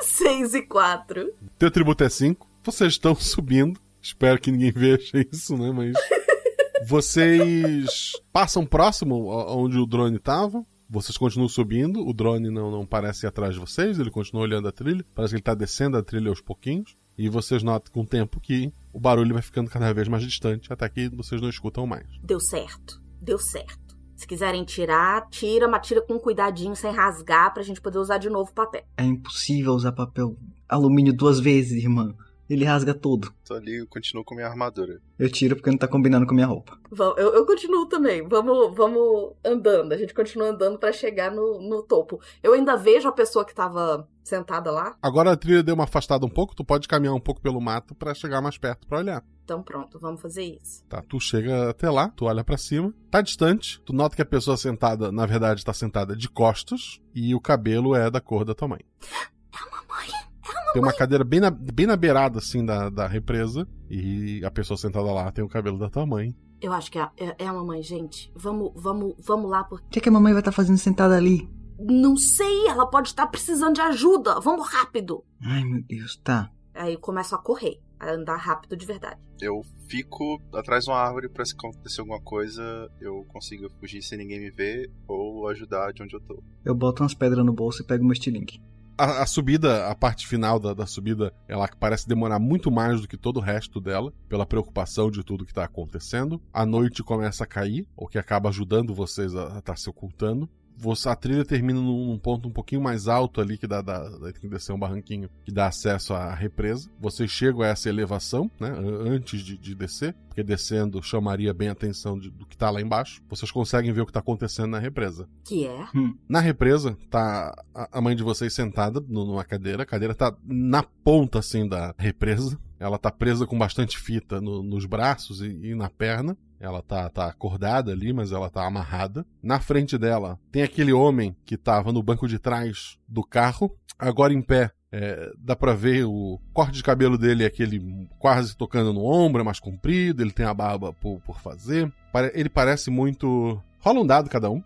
Seis e quatro. Teu tributo é 5. Vocês estão [laughs] subindo. Espero que ninguém veja isso, né? Mas. [laughs] Vocês passam próximo aonde o drone tava. Vocês continuam subindo. O drone não, não parece ir atrás de vocês. Ele continua olhando a trilha. Parece que ele tá descendo a trilha aos pouquinhos. E vocês notam com o tempo que o barulho vai ficando cada vez mais distante. Até que vocês não escutam mais. Deu certo. Deu certo. Se quiserem tirar, tira, mas tira com cuidadinho, sem rasgar, pra gente poder usar de novo o papel. É impossível usar papel alumínio duas vezes, irmã. Ele rasga todo. Tô ali e continuo com minha armadura. Eu tiro porque não tá combinando com minha roupa. Eu, eu continuo também. Vamos, vamos andando. A gente continua andando pra chegar no, no topo. Eu ainda vejo a pessoa que tava sentada lá. Agora a trilha deu uma afastada um pouco. Tu pode caminhar um pouco pelo mato pra chegar mais perto pra olhar. Então pronto, vamos fazer isso. Tá, tu chega até lá, tu olha pra cima, tá distante, tu nota que a pessoa sentada, na verdade, tá sentada de costas e o cabelo é da cor da tua mãe. [gasps] Tem uma cadeira bem na, bem na beirada, assim, da, da represa e a pessoa sentada lá tem o cabelo da tua mãe. Eu acho que é, é, é a mamãe, gente. Vamos, vamos, vamos lá, porque. O que, que a mamãe vai estar fazendo sentada ali? Não sei, ela pode estar precisando de ajuda. Vamos rápido. Ai, meu Deus, tá. Aí eu começo a correr, a andar rápido de verdade. Eu fico atrás de uma árvore pra se acontecer alguma coisa, eu consiga fugir sem ninguém me ver ou ajudar de onde eu tô. Eu boto umas pedras no bolso e pego meu estilingue. A, a subida, a parte final da, da subida, ela parece demorar muito mais do que todo o resto dela, pela preocupação de tudo que tá acontecendo. A noite começa a cair, o que acaba ajudando vocês a estar se ocultando. Você, a trilha termina num, num ponto um pouquinho mais alto ali, que dá, dá, tem que descer um barranquinho que dá acesso à represa. Vocês chegam a essa elevação, né? an- Antes de, de descer, porque descendo chamaria bem a atenção de- do que tá lá embaixo. Vocês conseguem ver o que tá acontecendo na represa. Que é? Na represa, tá a a mãe de vocês sentada no- numa cadeira. A cadeira tá na ponta, assim, da represa. Ela tá presa com bastante fita no- nos braços e, e na perna. Ela tá, tá acordada ali, mas ela tá amarrada. Na frente dela tem aquele homem que tava no banco de trás do carro, agora em pé. É, dá pra ver o corte de cabelo dele, é aquele quase tocando no ombro, é mais comprido, ele tem a barba por, por fazer. Ele parece muito. Rola um dado cada um.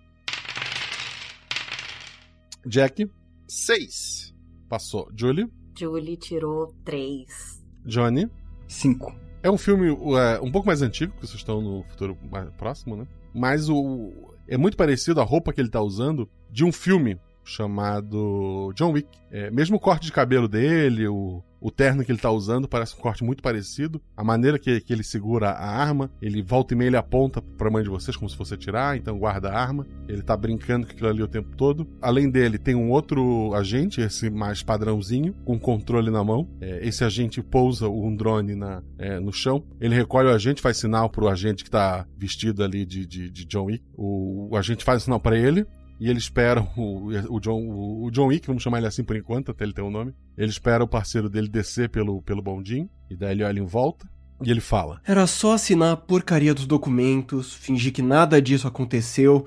Jack. Seis. Passou. Julie. Julie tirou três. Johnny. Cinco. É um filme é, um pouco mais antigo, porque vocês estão no futuro mais próximo, né? Mas o é muito parecido a roupa que ele tá usando de um filme chamado John Wick. É, mesmo o corte de cabelo dele, o, o terno que ele tá usando, parece um corte muito parecido. A maneira que, que ele segura a arma, ele volta e meia ele aponta pra mãe de vocês como se fosse atirar, então guarda a arma. Ele tá brincando com aquilo ali o tempo todo. Além dele, tem um outro agente, esse mais padrãozinho, com controle na mão. É, esse agente pousa um drone na, é, no chão. Ele recolhe o agente, faz sinal pro agente que tá vestido ali de, de, de John Wick. O, o agente faz sinal pra ele. E ele espera o, o, John, o, o John Wick, vamos chamar ele assim por enquanto, até ele ter um nome. Ele espera o parceiro dele descer pelo, pelo bondinho. E daí ele olha em volta. E ele fala: Era só assinar a porcaria dos documentos, fingir que nada disso aconteceu.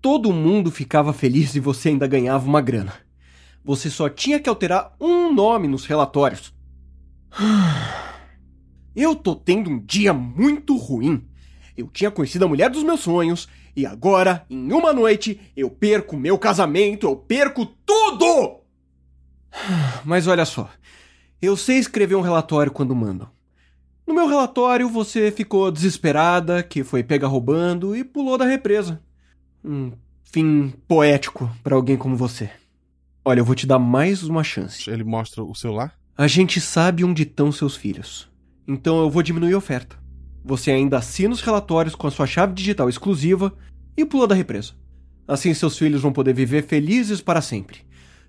Todo mundo ficava feliz e você ainda ganhava uma grana. Você só tinha que alterar um nome nos relatórios. [sighs] Eu tô tendo um dia muito ruim. Eu tinha conhecido a mulher dos meus sonhos e agora, em uma noite, eu perco meu casamento, eu perco tudo! [sighs] Mas olha só, eu sei escrever um relatório quando mandam. No meu relatório, você ficou desesperada, que foi pega roubando e pulou da represa. Um fim poético pra alguém como você. Olha, eu vou te dar mais uma chance. Ele mostra o celular? A gente sabe onde estão seus filhos. Então eu vou diminuir a oferta. Você ainda assina os relatórios com a sua chave digital exclusiva e pula da represa. Assim seus filhos vão poder viver felizes para sempre.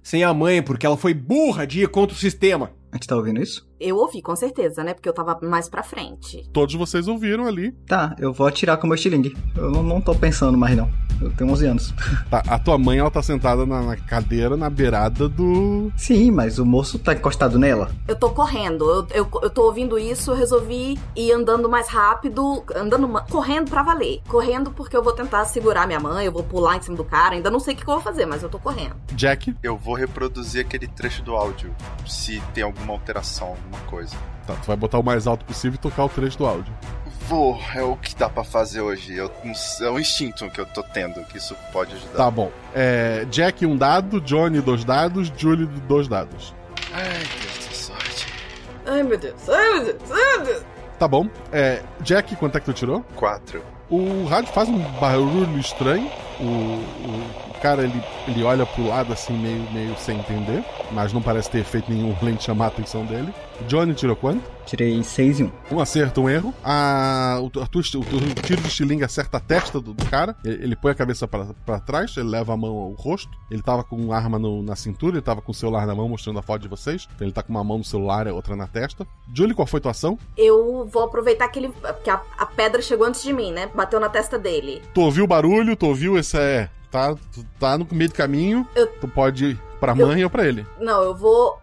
Sem a mãe, porque ela foi burra de ir contra o sistema. A gente tá ouvindo isso? Eu ouvi, com certeza, né? Porque eu tava mais pra frente. Todos vocês ouviram ali. Tá, eu vou atirar com o meu estilingue. Eu não, não tô pensando mais, não. Eu tenho 11 anos. [laughs] Tá, a tua mãe, ela tá sentada na, na cadeira, na beirada do. Sim, mas o moço tá encostado nela. Eu tô correndo. Eu, eu, eu tô ouvindo isso, eu resolvi ir andando mais rápido, andando, correndo pra valer. Correndo porque eu vou tentar segurar minha mãe, eu vou pular em cima do cara. Ainda não sei o que que eu vou fazer, mas eu tô correndo. Jack? Eu vou reproduzir aquele trecho do áudio, se tem alguma alteração, alguma coisa. Tá, tu vai botar o mais alto possível e tocar o trecho do áudio. Vou, é o que dá pra fazer hoje. Eu, é um instinto que eu tô tendo, que isso pode ajudar. Tá bom. É, Jack, um dado, Johnny, dois dados, Julie, dois dados. Ai, Deus da sorte. Ai, meu Deus. Ai, meu Deus. Ai, meu Deus. Tá bom. É, Jack, quanto é que tu tirou? Quatro. O rádio faz um barulho estranho. O, o- o cara ele, ele olha pro lado assim, meio, meio sem entender. Mas não parece ter feito nenhum além de chamar a atenção dele. Johnny tirou quanto? Tirei 6 e 1. Um acerto, um erro. A, o, a esti- o, teu tiro de estilingue acerta a testa do, do cara. Ele, ele põe a cabeça pra, pra trás, ele leva a mão ao rosto. Ele tava com uma arma no- na cintura, ele tava com o celular na mão mostrando a foto de vocês. Então ele tá com uma mão no celular e a outra na testa. Julie, qual foi tua ação? Eu vou aproveitar que ele. Porque a, a pedra chegou antes de mim, né? Bateu na testa dele. Tu ouviu o barulho, tu ouviu esse é. Tá, tu tá no meio do caminho. Tu pode ir pra mãe ou pra ele. Não, eu vou.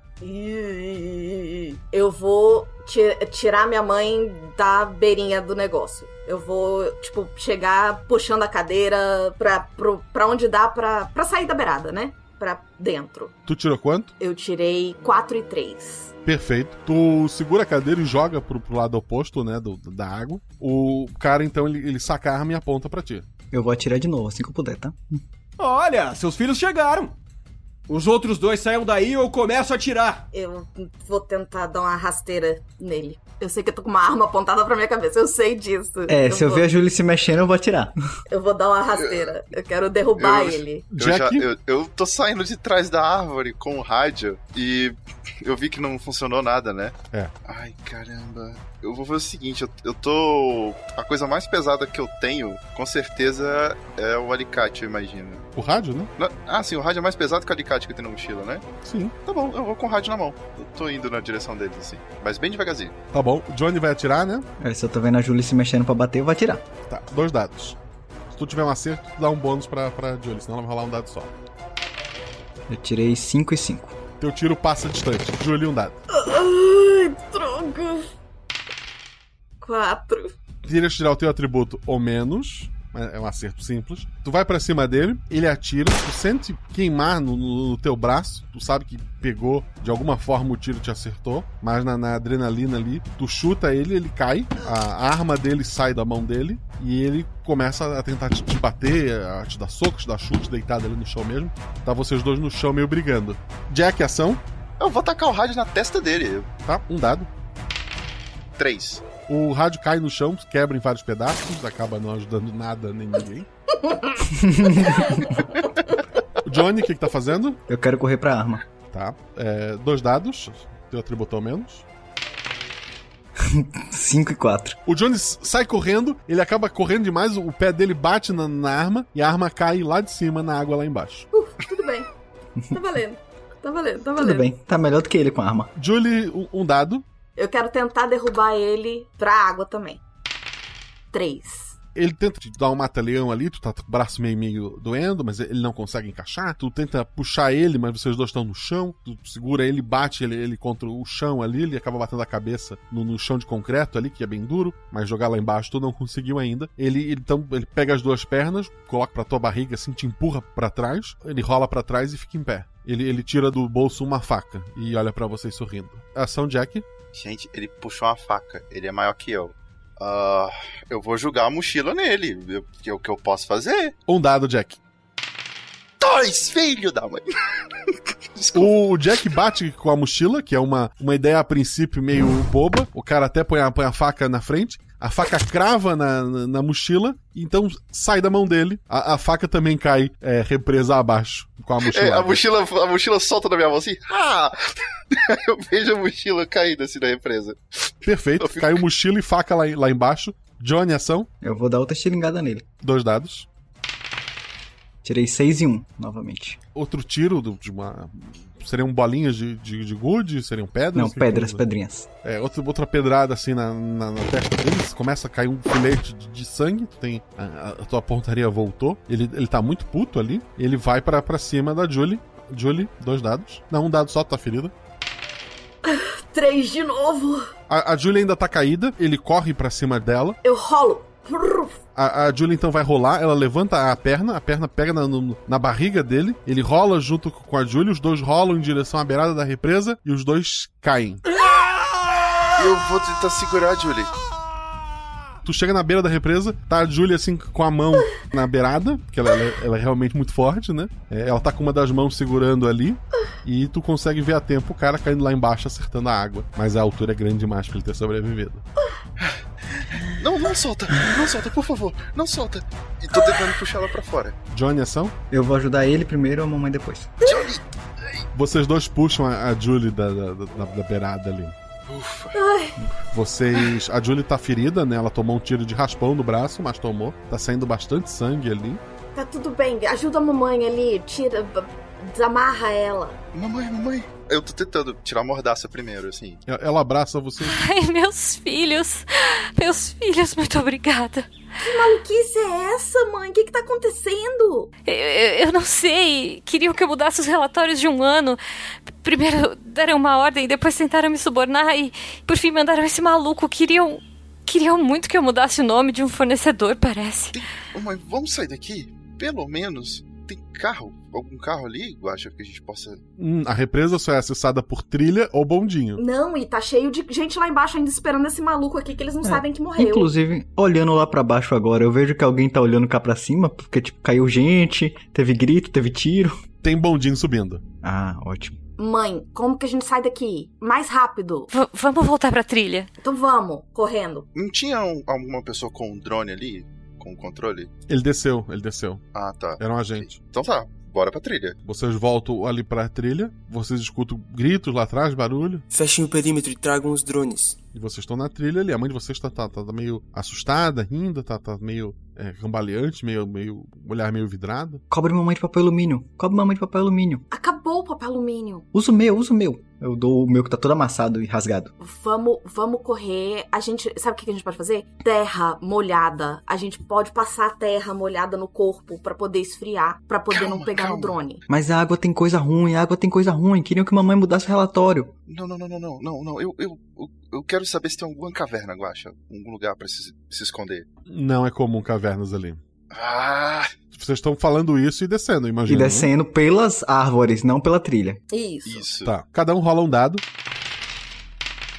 Eu vou ti- tirar minha mãe da beirinha do negócio. Eu vou, tipo, chegar puxando a cadeira pra, pro, pra onde dá pra, pra sair da beirada, né? Pra dentro. Tu tirou quanto? Eu tirei 4 e 3. Perfeito. Tu segura a cadeira e joga pro, pro lado oposto, né, do, da água. O cara, então, ele, ele saca a arma e aponta pra ti. Eu vou atirar de novo, assim que eu puder, tá? Olha, seus filhos chegaram. Os outros dois saiam daí ou eu começo a atirar. Eu vou tentar dar uma rasteira nele. Eu sei que eu tô com uma arma apontada pra minha cabeça, eu sei disso. É, eu se eu vou, ver a Julie se mexendo, eu vou atirar. Eu vou dar uma rasteira. Eu quero derrubar Eu- ele. Eu, já, eu, eu tô saindo de trás da árvore com o rádio e eu vi que não funcionou nada, né? É. Ai, caramba. Eu vou fazer o seguinte, eu, eu tô. A coisa mais pesada que eu tenho, com certeza, é o alicate, eu imagino. O rádio, né? Não- Ah, sim, o rádio é mais pesado que o alicate que tem na mochila, né? Sim. Tá bom, eu vou com o rádio na mão. Eu tô indo na direção deles, assim. Mas bem devagarzinho. Tá bom. O Johnny vai atirar, né? É, se eu tô vendo a Julie se mexendo pra bater, eu vou atirar. Tá, dois dados. Se tu tiver um acerto, tu dá um bônus pra, pra Julie, senão ela vai rolar um dado só. Eu tirei 5 e 5. Teu tiro passa distante. Julie, um dado. Ai, droga. Quatro. Tira tirar o teu atributo ou menos. mas É um acerto simples. Tu vai pra cima dele, ele atira, tu sente queimar no, no- no teu braço. Tu sabe que pegou, de alguma forma o tiro te acertou, mas na, na adrenalina ali, tu chuta ele, ele cai, a arma dele sai da mão dele e ele começa a tentar te, te bater, a te dar soco, te dar chute, deitado ali no chão mesmo. Tá vocês dois no chão meio brigando. Jack, ação. Eu vou tacar o rádio na testa dele. Tá, um dado. Três. O rádio cai no chão, quebra em vários pedaços, acaba não ajudando nada nem ninguém. [laughs] O Johnny, o que, que tá fazendo? Eu quero correr pra arma. Tá. É, dois dados. Teu atributo ao menos. [laughs] 5 e 4. O Johnny s- sai correndo, ele acaba correndo demais, o pé dele bate na, na arma e a arma cai lá de cima na água lá embaixo. Tudo bem. Tá valendo. Tá valendo, tá valendo. Tudo bem, tá melhor do que ele com a arma. Julie, um dado. Eu quero tentar derrubar ele pra água também. Três. Ele tenta te dar um mata-leão ali, tu tá com o braço meio, meio doendo, mas ele não consegue encaixar. Tu tenta puxar ele, mas vocês dois estão no chão. Tu segura ele, bate ele, ele contra o chão ali, ele acaba batendo a cabeça no, no chão de concreto ali, que é bem duro, mas jogar lá embaixo tu não conseguiu ainda. Ele, então, ele pega as duas pernas, coloca pra tua barriga assim, te empurra pra trás, ele rola pra trás e fica em pé. Ele, ele tira do bolso uma faca e olha pra vocês sorrindo. Ação Jack. Gente, ele puxou uma faca. Ele é maior que eu. Ah, eu vou jogar a mochila nele. Eu- que é o que eu posso fazer? Um dado, Jack. Dois, filho da mãe. [laughs] O Jack bate com a mochila, que é uma, uma ideia a princípio meio boba. O cara até põe a, põe a faca na frente. A faca crava na, na, na mochila, então sai da mão dele. A, a faca também cai é, represa abaixo com a mochila. É, a mochila, a mochila solta da minha mão assim. Ah! [laughs] eu vejo a mochila caindo assim na represa. Perfeito. Caiu mochila e faca lá, lá embaixo. Johnny, ação. Eu vou dar outra estilingada nele. Dois dados. Tirei 6 e 1, novamente. Outro tiro do- de uma. Seriam bolinhas de, de, de gude? Seriam pedras? Não, pedras, usa? pedrinhas. É, outra, outra pedrada assim na, na, na testa deles, começa a cair um filete de, de sangue, tu tem, a, a tua pontaria voltou, ele, ele tá muito puto ali, ele vai pra, pra cima da Julie. Julie, dois dados. Não, um dado só, tá ferida. [laughs] Três de novo. A, a Julie ainda tá caída, ele corre pra cima dela. Eu rolo. A, a Julie então vai rolar, ela levanta a perna, a perna pega na, no- na barriga dele, ele rola junto com a Julie, os dois rolam em direção à beirada da represa e os dois caem. Eu vou tentar segurar a Julie. Tu chega na beira da represa, tá a Julia assim com a mão na beirada, porque ela, ela é- ela é realmente muito forte, né? É, ela tá com uma das mãos segurando ali, e tu consegue ver a tempo o cara caindo lá embaixo acertando a água. Mas a altura é grande demais pra ele ter sobrevivido. Não, não solta. Não solta, por favor. Não solta. E tô tentando puxar ela pra fora. Johnny, ação? Eu vou ajudar ele primeiro e a mamãe depois. Vocês dois puxam a, a Julie da, da, da- da beirada ali. Ai, Vocês. A Julie tá ferida, né? Ela tomou um tiro de raspão no braço, mas tomou. Tá saindo bastante sangue ali. tá tudo bem. Ajuda a mamãe ali. Tira. Desamarra ela. Mamãe, mamãe. Eu tô tentando tirar a mordaça primeiro, assim. Ela- Ela abraça você. Ai, meus filhos. Meus filhos, muito obrigada. Que maluquice é essa, mãe? O que que tá acontecendo? Eu, eu- não sei. Queriam que eu mudasse os relatórios de um ano. Primeiro deram uma ordem, depois tentaram me subornar e, por fim, mandaram esse maluco. Queriam. Queriam muito que eu mudasse o nome de um fornecedor, parece. Mamãe, vamos sair daqui? Pelo menos tem carro? Algum carro ali, Guaxa, que a gente possa. Hum, a represa só é acessada por trilha ou bondinho. Não, e tá cheio de gente lá embaixo ainda esperando esse maluco aqui que eles não É. sabem que morreu. Inclusive, olhando lá pra baixo agora, eu vejo que alguém tá olhando cá pra cima, porque, tipo, caiu gente, teve grito, teve tiro. Tem bondinho subindo. Ah, ótimo. Mãe, como que a gente sai daqui? Mais rápido. V- vamos voltar pra trilha. Então vamos, correndo. Não tinha um- alguma pessoa com um drone ali? Com o controle? Ele desceu, ele desceu. Ah, tá. Era um agente. Então tá, bora pra trilha. Vocês voltam ali pra trilha, vocês escutam gritos lá atrás, barulho. Fechem o perímetro e tragam os drones. E vocês estão na trilha ali. A mãe de vocês tá, tá, tá meio assustada, rindo, tá, tá meio é, cambaleante, meio, meio. olhar meio vidrado. Cobre mamãe de papel alumínio. Cobre mamãe de papel alumínio. Acabou o papel alumínio. Usa o meu, usa o meu. Eu dou o meu que tá todo amassado e rasgado. Vamos, vamos correr. A gente, sabe o que a gente pode fazer? Terra molhada. A gente pode passar a terra molhada no corpo pra poder esfriar, pra poder não pegar no drone. Mas a água tem coisa ruim, a água tem coisa ruim. Queriam que mamãe mudasse o relatório. Não, não, não, não, não, não, não. Eu, eu, eu, quero saber se tem alguma caverna, Guaxa. Algum lugar pra se, se esconder. Não é comum cavernas ali. Ah! Vocês estão falando isso e descendo, imagina. E descendo pelas árvores, não pela trilha. Isso. Isso. Tá. Cada um rola um dado.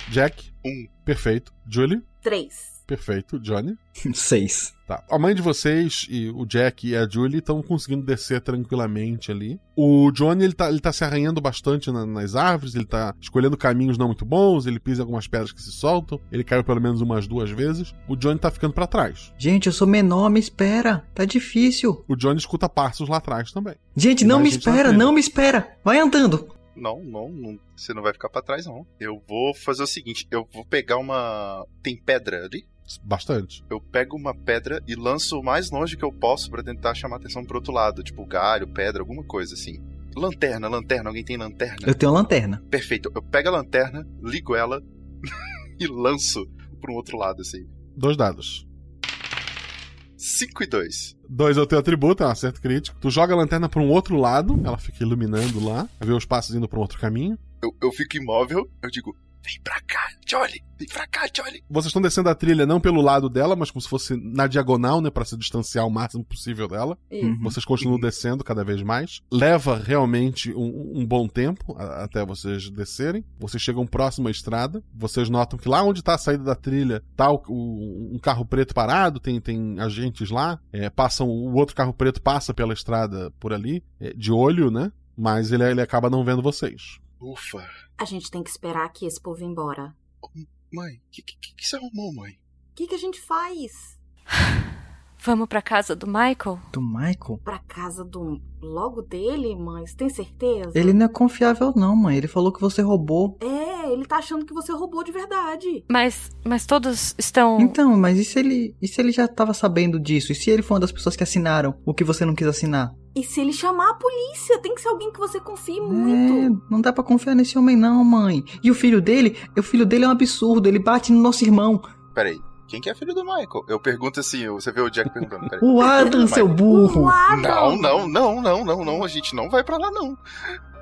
Jack. Um. Perfeito. Julie. Três. Perfeito. Johnny. [laughs] Seis. Tá. A mãe de vocês, e o Jack e a Julie, estão conseguindo descer tranquilamente ali. O Johnny, ele tá, ele tá se arranhando bastante na- nas árvores, ele tá escolhendo caminhos não muito bons, ele pisa algumas pedras que se soltam, ele caiu pelo menos umas duas vezes. O Johnny tá ficando pra trás. Gente, eu sou menor, me espera. Tá difícil. O Johnny escuta passos lá atrás também. Gente, não me espera, não me espera. Vai andando. Não, não, não, você não vai ficar pra trás, não. Eu vou fazer o seguinte: eu vou pegar uma. Tem pedra ali? Bastante. Eu pego uma pedra e lanço o mais longe que eu posso pra tentar chamar atenção pro outro lado, tipo galho, pedra, alguma coisa assim. Lanterna, lanterna, alguém tem lanterna? Eu tenho lanterna. Perfeito. Eu pego a lanterna, ligo ela [laughs] e lanço pro outro lado, assim. Dois dados. 5 e 2. Dois é o teu atributo, é um acerto crítico. Tu joga a lanterna pra um outro lado, ela fica iluminando lá, vê os passos indo pra um outro caminho. Eu, eu fico imóvel, eu digo, vem pra cá, Jolly, vem pra cá, Jolly. Vocês estão descendo a trilha não pelo lado dela, mas como se fosse na diagonal, né, Pra se distanciar o máximo possível dela. Isso. Vocês continuam descendo cada vez mais. Leva realmente um, um bom tempo a- até vocês descerem. Vocês chegam próximo à estrada. Vocês notam que lá onde tá a saída da trilha tá o- o- um carro preto parado, tem, tem agentes lá. É, passam o outro carro preto passa pela estrada por ali, é, de olho, né? Mas ele, ele acaba não vendo vocês. Ufa. A gente tem que esperar que esse povo embora. Mãe, o que, que, que você arrumou, mãe? O que, que a gente faz? [laughs] Vamos pra casa do Michael? Do Michael? Pra casa do. logo dele, mãe? Você tem certeza? Ele não é confiável, não, mãe. Ele falou que você roubou. É, ele tá achando que você roubou de verdade. Mas, mas todos estão. Então, mas e se ele. E se ele já tava sabendo disso? E se ele foi uma das pessoas que assinaram o que você não quis assinar? E se ele chamar a polícia? Tem que ser alguém que você confie muito. É, não dá pra confiar nesse homem, não, mãe. E o filho dele? O filho dele é um absurdo. Ele bate no nosso irmão. Peraí, quem que é filho do Michael? Eu pergunto assim, você vê o Jack perguntando. Peraí. O Adam, seu burro. Não, não, não, não, não, não, a gente não vai pra lá, não.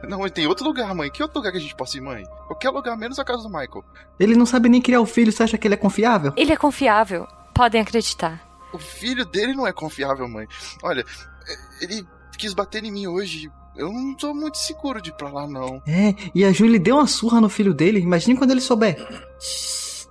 Não, tem outro lugar, mãe. Que outro lugar que a gente possa ir, mãe? Qualquer lugar, menos a casa do Michael. Ele não sabe nem criar o filho. Você acha que ele é confiável? Ele é confiável. Podem acreditar. O filho dele não é confiável, mãe. Olha, ele quis bater em mim hoje. Eu não tô muito seguro de ir pra lá, não. É, e a Julie deu uma surra no filho dele. Imagine quando ele souber.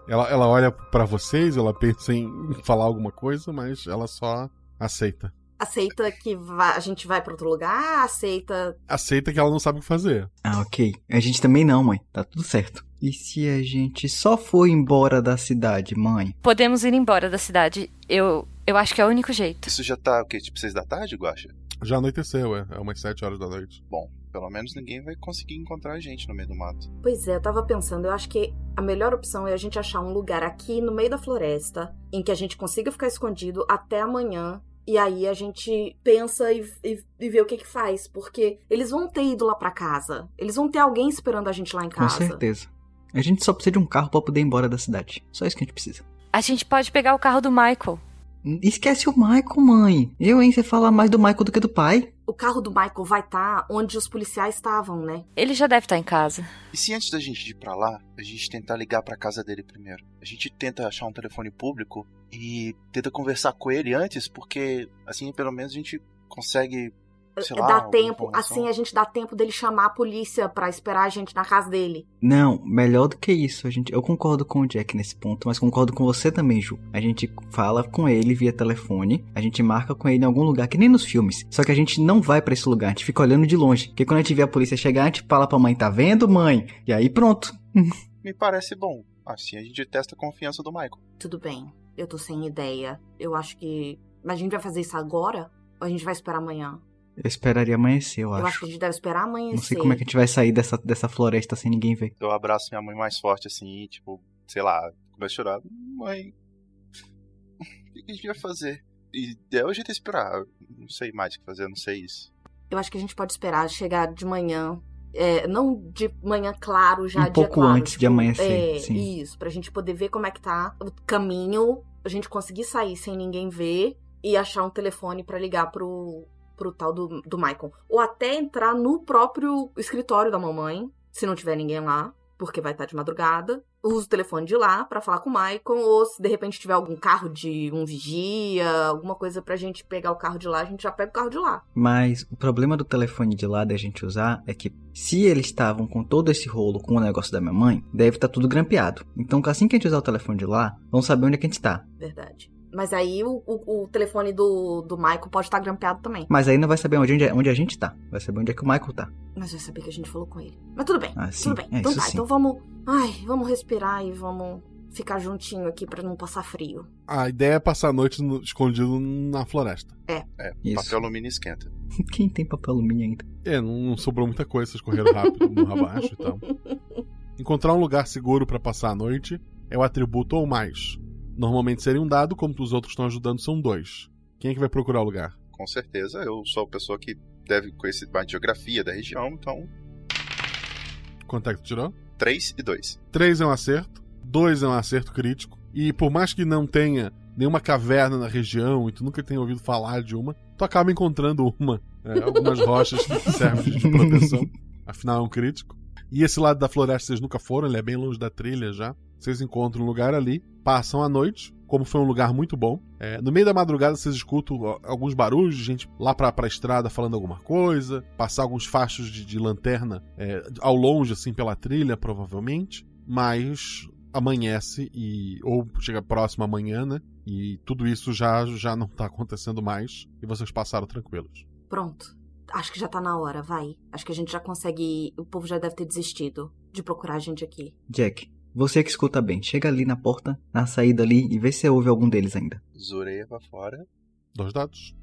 Ela, ela olha pra vocês, ela pensa em [laughs] falar alguma coisa, mas ela só aceita. Aceita que a gente vai pra outro lugar? Aceita. Aceita que ela não sabe o que fazer. Ah, ok. A gente também não, mãe. Tá tudo certo. E se a gente só for embora da cidade, mãe? Podemos ir embora da cidade. Eu, eu acho que é o único jeito. Isso já tá, o quê? Tipo seis da tarde, Guaxa? Já anoiteceu, é. É umas sete horas da noite. Bom, pelo menos ninguém vai conseguir encontrar a gente no meio do mato. Pois é, eu tava pensando, eu acho que a melhor opção é a gente achar um lugar aqui no meio da floresta em que a gente consiga ficar escondido até amanhã. E aí a gente pensa e, e, e vê o que que faz. Porque eles vão ter ido lá pra casa. Eles vão ter alguém esperando a gente lá em Com casa. certeza. A gente só precisa de um carro pra poder ir embora da cidade. Só isso que a gente precisa. A gente pode pegar o carro do Michael. Esquece o Michael, mãe. Eu, hein? Você fala mais do Michael do que do pai. O carro do Michael vai estar onde os policiais estavam, né? Ele já deve estar em casa. E se antes da gente ir pra lá, a gente tentar ligar pra casa dele primeiro? A gente tenta achar um telefone público e tenta conversar com ele antes, porque assim pelo menos a gente consegue lá, dá tempo, informação? assim a gente dá tempo dele chamar a polícia pra esperar a gente na casa dele. Não, melhor do que isso. A gente, eu concordo com o Jack nesse ponto, mas concordo com você também, Ju. A gente fala com ele via telefone, a gente marca com ele em algum lugar, que nem nos filmes. Só que a gente não vai pra esse lugar, a gente fica olhando de longe. Porque quando a gente vê a polícia chegar, a gente fala pra mãe, tá vendo, mãe? E aí pronto. Me parece bom. Assim a gente testa a confiança do Michael. Tudo bem, eu tô sem ideia. Eu acho que. Mas a gente vai fazer isso agora? Ou a gente vai esperar amanhã? Eu esperaria amanhecer, eu Eu acho. acho que a gente deve esperar amanhecer. Não sei como é que a gente vai sair dessa, dessa floresta sem ninguém ver. Eu abraço minha mãe mais forte assim, e, tipo, sei lá, começo a chorar. Mãe, o que a gente vai fazer? E é o jeito de esperar. Não sei mais o que fazer, eu não sei isso. Eu acho que a gente pode esperar chegar de manhã. É, não de manhã claro, já Um dia pouco claro, antes de amanhecer, É, sim. isso, pra gente poder ver como é que tá o caminho, a gente conseguir sair sem ninguém ver e achar um telefone pra ligar pro, pro tal do, do Michael. Ou até entrar no próprio escritório da mamãe, se não tiver ninguém lá, porque vai estar de madrugada. Usa o telefone de lá pra falar com o Michael, ou se de repente tiver algum carro de um vigia, alguma coisa pra gente pegar o carro de lá, a gente já pega o carro de lá. Mas o problema do telefone de lá da gente usar é que se eles estavam com todo esse rolo com o negócio da minha mãe, deve estar tudo grampeado. Então assim que a gente usar o telefone de lá, vamos saber onde é que a gente tá. Verdade. Mas aí o, o, o telefone do, do Michael pode estar grampeado também. Mas aí não vai saber onde, onde, a gente tá. Vai saber onde é que o Michael tá. Mas vai saber que a gente falou com ele. Mas tudo bem, Ah, sim. tudo bem. É, então tá, sim. então vamos. Ai, vamos respirar e vamos ficar juntinho aqui pra não passar frio. A ideia é passar a noite no- escondido na floresta. É. É, Isso. papel alumínio esquenta. [laughs] Quem tem papel alumínio ainda? É, não, não sobrou muita coisa, vocês correram rápido no abaixo e tal. [laughs] Encontrar um lugar seguro pra passar a noite é o atributo ou mais. Normalmente seria um dado, como os outros estão ajudando, são dois. Quem é que vai procurar o lugar? Com certeza, eu sou a pessoa que deve conhecer mais geografia da região, então Quanto é que tu tirou? 3 e 2. 3 é um acerto, 2 é um acerto crítico. E por mais que não tenha nenhuma caverna na região e tu nunca tenha ouvido falar de uma, tu acaba encontrando uma. É, algumas rochas que servem de proteção. [laughs] Afinal, é um crítico. E esse lado da floresta vocês nunca foram, ele é bem longe da trilha já. Vocês encontram um lugar ali, passam a noite. Como foi um lugar muito bom. É, no meio da madrugada vocês escutam alguns barulhos, de gente lá pra, pra estrada falando alguma coisa, passar alguns fachos de, de lanterna é, ao longe, assim, pela trilha, provavelmente. Mas amanhece e. ou chega próximo amanhã, né? E tudo isso já, já não tá acontecendo mais. E vocês passaram tranquilos. Pronto. Acho que já tá na hora, vai. Acho que a gente já consegue. O povo já deve ter desistido de procurar a gente aqui. Jack, você que escuta bem, chega ali na porta, na saída ali e vê se ouve algum deles ainda. Zureia pra fora. Dois dados.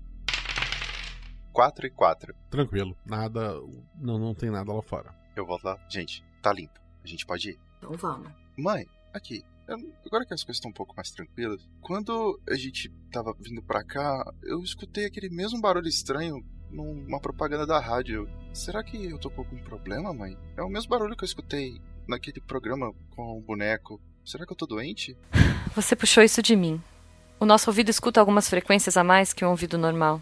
4 e 4. Tranquilo. Nada. Não, não tem nada lá fora. Eu volto lá. Gente, tá limpo. A gente pode ir. Então vamos. Mãe, aqui. eu- Agora que as coisas estão um pouco mais tranquilas, quando a gente tava vindo pra cá, eu escutei aquele mesmo barulho estranho numa propaganda da rádio. Será que eu tô com algum problema, mãe? É o mesmo barulho que eu escutei naquele programa com o boneco. Será que eu tô doente? Você puxou isso de mim. O nosso ouvido escuta algumas frequências a mais que um ouvido normal.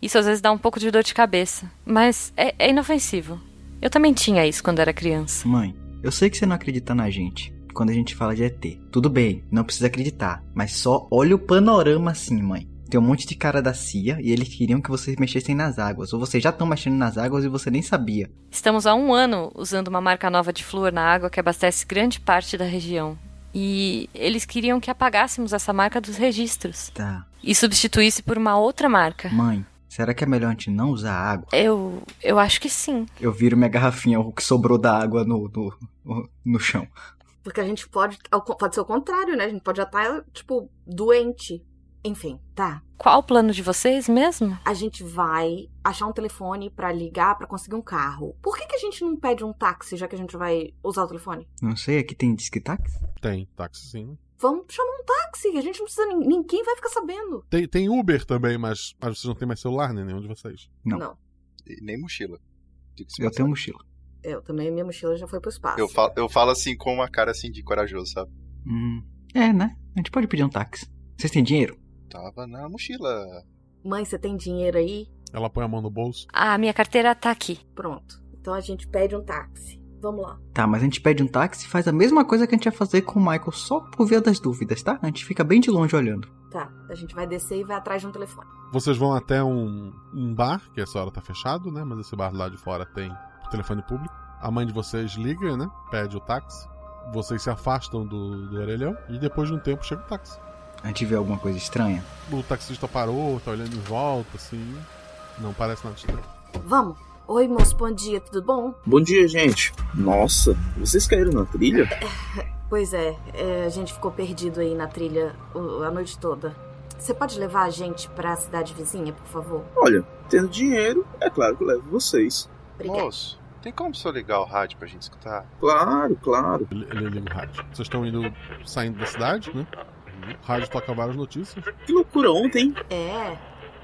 Isso às vezes dá um pouco de dor de cabeça, mas é, é inofensivo. Eu também tinha isso quando era criança. Mãe, eu sei que você não acredita na gente quando a gente fala de ET. Tudo bem, não precisa acreditar, mas só olha o panorama assim, mãe. Tem um monte de cara da CIA e eles queriam que vocês mexessem nas águas, ou vocês já estão mexendo nas águas e você nem sabia. Estamos há um ano usando uma marca nova de flúor na água que abastece grande parte da região. E eles queriam que apagássemos essa marca dos registros Tá. e substituísse por uma outra marca. Mãe, será que é melhor a gente não usar água? Eu, eu acho que sim. Eu viro minha garrafinha, o que sobrou da água no, no, no chão. Porque a gente pode. Pode ser o contrário, né? A gente pode já estar, tipo, doente. Enfim, tá. Qual o plano de vocês mesmo? A gente vai achar um telefone pra ligar pra conseguir um carro. Por que, que a gente não pede um táxi, já que a gente vai usar o telefone? Não sei, aqui tem disque táxi? Tem, táxi sim. Vamos chamar um táxi. A gente não precisa. nin- Ninguém vai ficar sabendo. Tem, tem Uber também, mas, mas vocês não têm mais celular, né? Nenhum de vocês. Não. Não. E nem mochila. Eu tenho mochila. Eu também, minha mochila já foi pro espaço. Eu falo, eu falo assim com uma cara assim de corajoso, sabe? Hum, é, né? A gente pode pedir um táxi. Vocês têm dinheiro? Tava na mochila. Mãe, você tem dinheiro aí? Ela põe a mão no bolso. Ah, minha carteira tá aqui. Pronto. Então a gente pede um táxi. Vamos lá. Tá, mas a gente pede um táxi e faz a mesma coisa que a gente ia fazer com o Michael, só por via das dúvidas, tá? A gente fica bem de longe olhando. Tá, a gente vai descer e vai atrás de um telefone. Vocês vão até um, um bar, que essa hora tá fechado, né? Mas esse bar lá de fora tem telefone público. A mãe de vocês liga, né? Pede o táxi. Vocês se afastam do, do orelhão e depois de um tempo chega o táxi. A gente vê alguma coisa estranha? O taxista parou, tá olhando em volta, assim. Não parece nada estranho. Vamos. Oi, moço, bom dia, tudo bom? Bom dia, gente. Nossa, vocês caíram na trilha? [laughs] Pois é, é, a gente ficou perdido aí na trilha a noite toda. Você pode levar a gente pra cidade vizinha, por favor? Olha, tendo dinheiro, é claro que eu levo vocês. Moço, tem como só ligar o rádio pra gente escutar? Claro, claro. Ele, ele liga o rádio. Vocês estão indo, saindo da cidade, né? O rádio toca várias notícias. Que loucura ontem. É,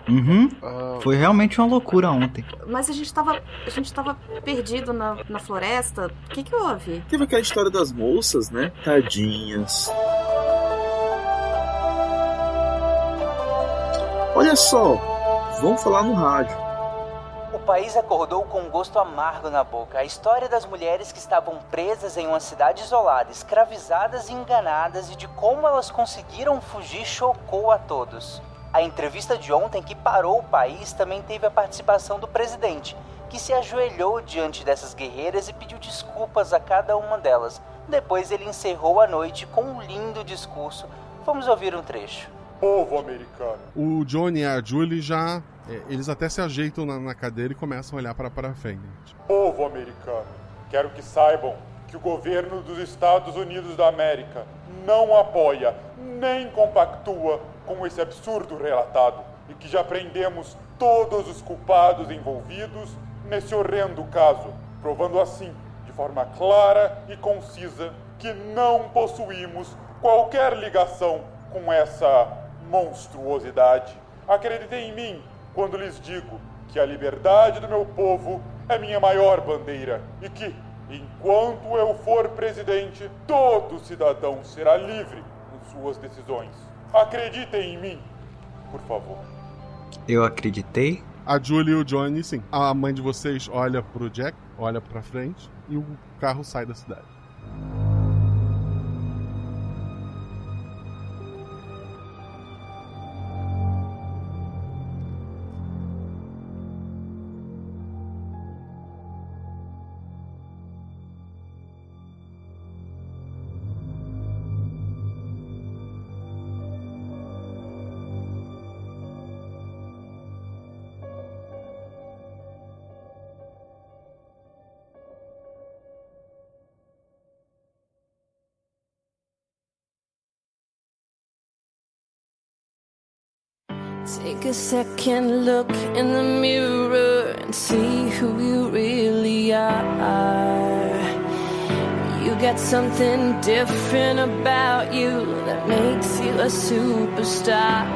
Uhum. Ah, Foi realmente uma loucura ontem. mas a gente tava. A gente tava perdido na, na floresta. O que que houve? Teve aquela história das moças, né? Tadinhas. Olha só, vamos falar no rádio. O país acordou com um gosto amargo na boca. A história das mulheres que estavam presas em uma cidade isolada, escravizadas e enganadas, e de como elas conseguiram fugir chocou a todos. A entrevista de ontem, que parou o país, também teve a participação do presidente, que se ajoelhou diante dessas guerreiras e pediu desculpas a cada uma delas. Depois ele encerrou a noite com um lindo discurso. Vamos ouvir um trecho. Povo americano. O Johnny e a Julie já. É, eles até se ajeitam na, na cadeira e começam a olhar para para frente. Povo americano, quero que saibam que o governo dos Estados Unidos da América não apoia nem compactua com esse absurdo relatado e que já prendemos todos os culpados envolvidos nesse horrendo caso, provando assim, de forma clara e concisa, que não possuímos qualquer ligação com essa monstruosidade. Acreditem em mim quando lhes digo que a liberdade do meu povo é minha maior bandeira e que, enquanto eu for presidente, todo cidadão será livre em suas decisões. Acreditem em mim, por favor. Eu acreditei. A Julie e o Johnny, sim. A mãe de vocês olha pro Jack, olha pra frente e o carro sai da cidade. Take a second look in the mirror and see who you really are. You got something different about you that makes you a superstar.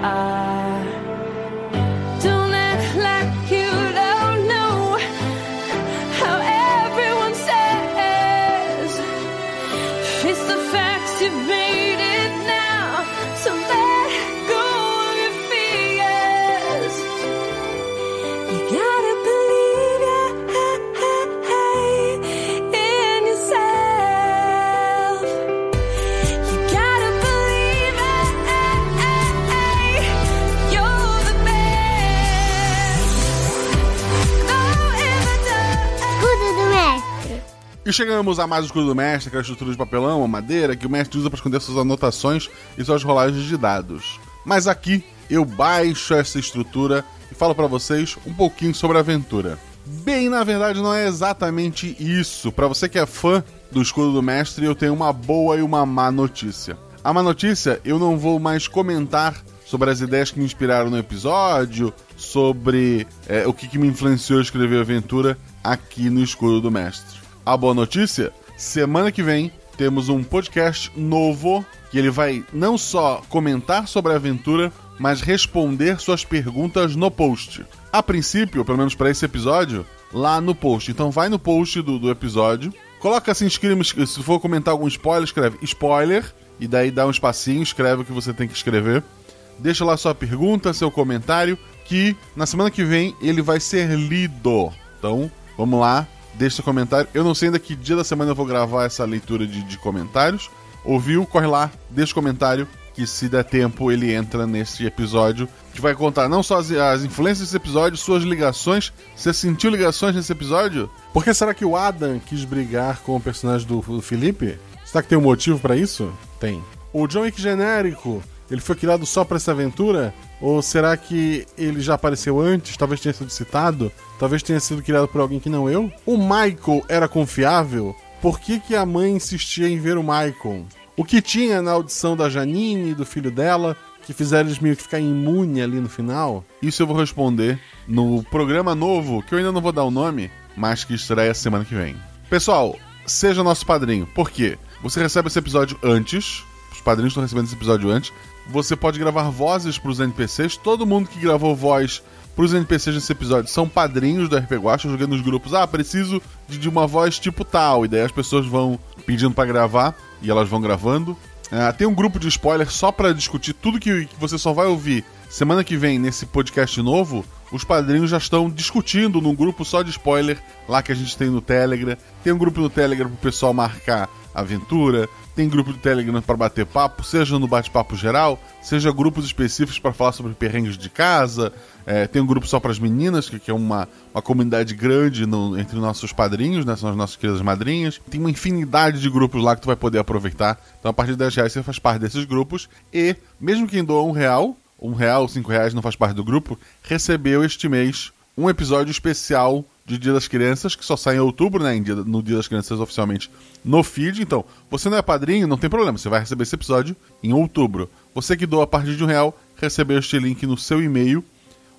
E chegamos a mais o escudo do mestre, aquela estrutura de papelão ou madeira que o mestre usa para esconder suas anotações e suas rolagens de dados. Mas aqui eu baixo essa estrutura e falo para vocês um pouquinho sobre a aventura. Bem, na verdade não é exatamente isso. Para você que é fã do escudo do mestre, eu tenho uma boa e uma má notícia. A má notícia, eu não vou mais comentar sobre as ideias que me inspiraram no episódio, sobre é, o que, que me influenciou a escrever a aventura aqui no Escudo do Mestre. A boa notícia: semana que vem temos um podcast novo que ele vai não só comentar sobre a aventura, mas responder suas perguntas no post. A princípio, pelo menos para esse episódio, lá no post. Então vai no post do, do episódio, coloca assim, escreve, se for comentar algum spoiler, escreve spoiler, e daí dá um espacinho, escreve o que você tem que escrever. Deixa lá sua pergunta, seu comentário, que na semana que vem ele vai ser lido. Então, vamos lá, deixa seu comentário. Eu não sei ainda que dia da semana eu vou gravar essa leitura de, de comentários. Ouviu? Corre lá, deixa o comentário que se der tempo ele entra nesse episódio, que vai contar não só as, as influências desse episódio, suas ligações. Você sentiu ligações nesse episódio? Por que será que o Adam quis brigar com o personagem do, do Felipe? Será que tem um motivo pra isso? Tem. O John Wick genérico, ele foi criado só pra essa aventura? Ou será que ele já apareceu antes? Talvez tenha sido citado? Talvez tenha sido criado por alguém que não eu? O Michael era confiável? Por que, que a mãe insistia em ver o Michael? O que tinha na audição da Janine e do filho dela que fizeram eles meio que ficar imune ali no final? Isso eu vou responder no programa novo, que eu ainda não vou dar o nome, mas que estreia semana que vem. Pessoal, seja nosso padrinho. Por quê? Você recebe esse episódio antes. Os padrinhos estão recebendo esse episódio antes. Você pode gravar vozes para os NPCs. Todo mundo que gravou voz para os NPCs nesse episódio são padrinhos do RP Guacha. Joguei nos grupos. Ah, preciso de, de uma voz tipo tal. E daí as pessoas vão pedindo para gravar e elas vão gravando. Ah, tem um grupo de spoiler só para discutir tudo que, que você só vai ouvir semana que vem nesse podcast novo. Os padrinhos já estão discutindo num grupo só de spoiler lá que a gente tem no Telegram. Tem um grupo no Telegram pro pessoal marcar aventura. Tem grupo do Telegram para bater papo, seja no bate-papo geral, seja grupos específicos para falar sobre perrengues de casa. É, tem um grupo só para as meninas, que, que, é uma, uma comunidade grande no, entre nossos padrinhos, né? São as nossas queridas madrinhas. Tem uma infinidade de grupos lá que tu vai poder aproveitar. Então, a partir de 10 reais você faz parte desses grupos. E, mesmo quem doa um real, um real, cinco reais não faz parte do grupo, recebeu este mês um episódio especial de Dia das Crianças, que só sai em outubro, né? No Dia das Crianças oficialmente no feed. Então, você não é padrinho, não tem problema, você vai receber esse episódio em outubro. Você que doa a partir de um real, recebeu este link no seu e-mail.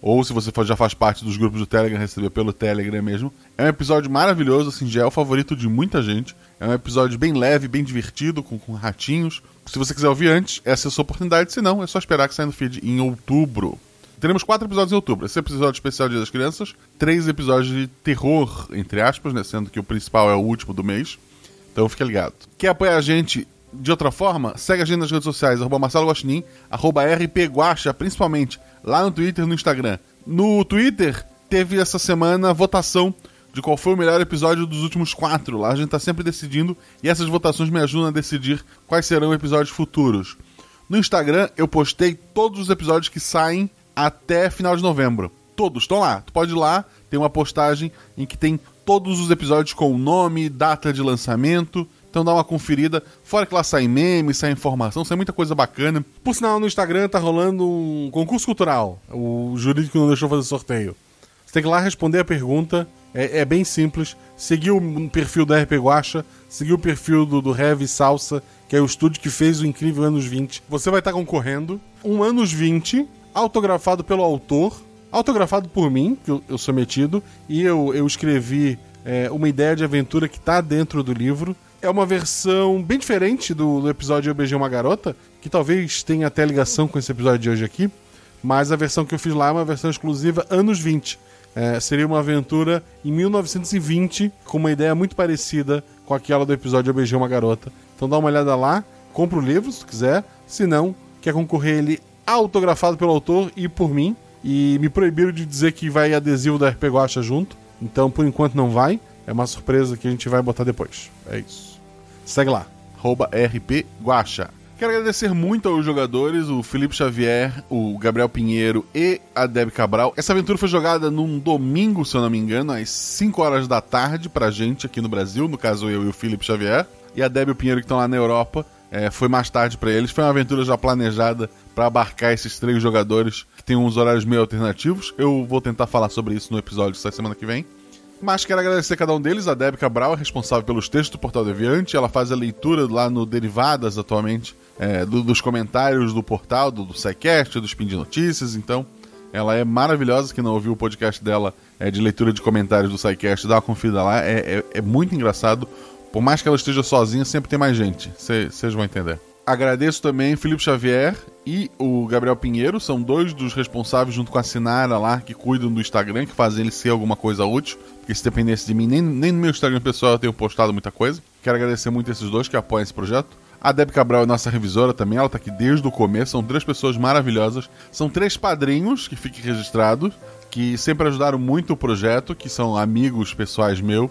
Ou se você já faz parte dos grupos do Telegram, receber pelo Telegram mesmo. É um episódio maravilhoso, assim, já é o favorito de muita gente. É um episódio bem leve, bem divertido, com, com ratinhos. Se você quiser ouvir antes, essa é a sua oportunidade. Se não, é só esperar que saia no feed em outubro. Teremos quatro episódios em outubro. Esse episódio especial Dia das Crianças, três episódios de terror, entre aspas, né? Sendo que o principal é o último do mês. Então fica ligado. Quer apoiar a gente de outra forma? Segue a gente nas redes sociais, arroba Marcelo Guaxinim, arroba rpguacha, principalmente lá no Twitter e no Instagram. No Twitter, teve essa semana votação de qual foi o melhor episódio dos últimos quatro. Lá a gente tá sempre decidindo e essas votações me ajudam a decidir quais serão episódios futuros. No Instagram, eu postei todos os episódios que saem até final de novembro. Todos estão lá. Tu pode ir lá, tem uma postagem em que tem todos os episódios com nome, data de lançamento. Então dá uma conferida. Fora que lá sai meme, sai informação, sai muita coisa bacana. Por sinal, no Instagram tá rolando um concurso cultural. O jurídico não deixou fazer sorteio. Você tem que ir lá responder a pergunta. É, é bem simples. Seguir o perfil da RP Guacha, seguir o perfil do, do Heavy Salsa, que é o estúdio que fez o incrível Anos 20. Você vai estar concorrendo. Um Anos 20 autografado pelo autor, autografado por mim, que eu, eu sou metido, e eu, eu escrevi é, uma ideia de aventura que está dentro do livro. É uma versão bem diferente do, do episódio Eu Beijei Uma Garota, que talvez tenha até ligação com esse episódio de hoje aqui, mas a versão que eu fiz lá é uma versão exclusiva anos 20. É, seria uma aventura em 1920, com uma ideia muito parecida com aquela do episódio Eu Beijei Uma Garota. Então dá uma olhada lá, compra o livro se quiser, se não, quer concorrer ele autografado pelo autor e por mim. E me proibiram de dizer que vai adesivo da RP Guacha junto. Então, por enquanto, não vai. É uma surpresa que a gente vai botar depois. É isso. Segue lá. Arroba RP Guacha. Quero agradecer muito aos jogadores, o Felipe Xavier, o Gabriel Pinheiro e a Deb Cabral. Essa aventura foi jogada num domingo, se eu não me engano, às 5 horas da tarde pra gente aqui no Brasil, no caso eu e o Felipe Xavier. E a Deb e o Pinheiro que estão lá na Europa, é, foi mais tarde para eles. Foi uma aventura já planejada para abarcar esses três jogadores que tem uns horários meio alternativos. Eu vou tentar falar sobre isso no episódio da semana que vem. Mas quero agradecer cada um deles. A Deb Cabral é responsável pelos textos do Portal Deviante. Ela faz a leitura lá no Derivadas atualmente, é, do, dos comentários do portal, do, do SciCast, do Spin de Notícias. Então, ela é maravilhosa. Quem não ouviu o podcast dela é, de leitura de comentários do SciCast, dá uma conferida lá. É, é, é muito engraçado. Por mais que ela esteja sozinha, sempre tem mais gente. Vocês vão entender. Agradeço também Felipe Xavier e o Gabriel Pinheiro, são dois dos responsáveis, junto com a Sinara lá, que cuidam do Instagram, que fazem ele ser alguma coisa útil. Porque se dependesse de mim, nem, nem no meu Instagram pessoal eu tenho postado muita coisa. Quero agradecer muito esses dois que apoiam esse projeto. A Deb Cabral é nossa revisora também, ela tá aqui desde o começo. São três pessoas maravilhosas. São três padrinhos que fiquem registrados, que sempre ajudaram muito o projeto, que são amigos pessoais meus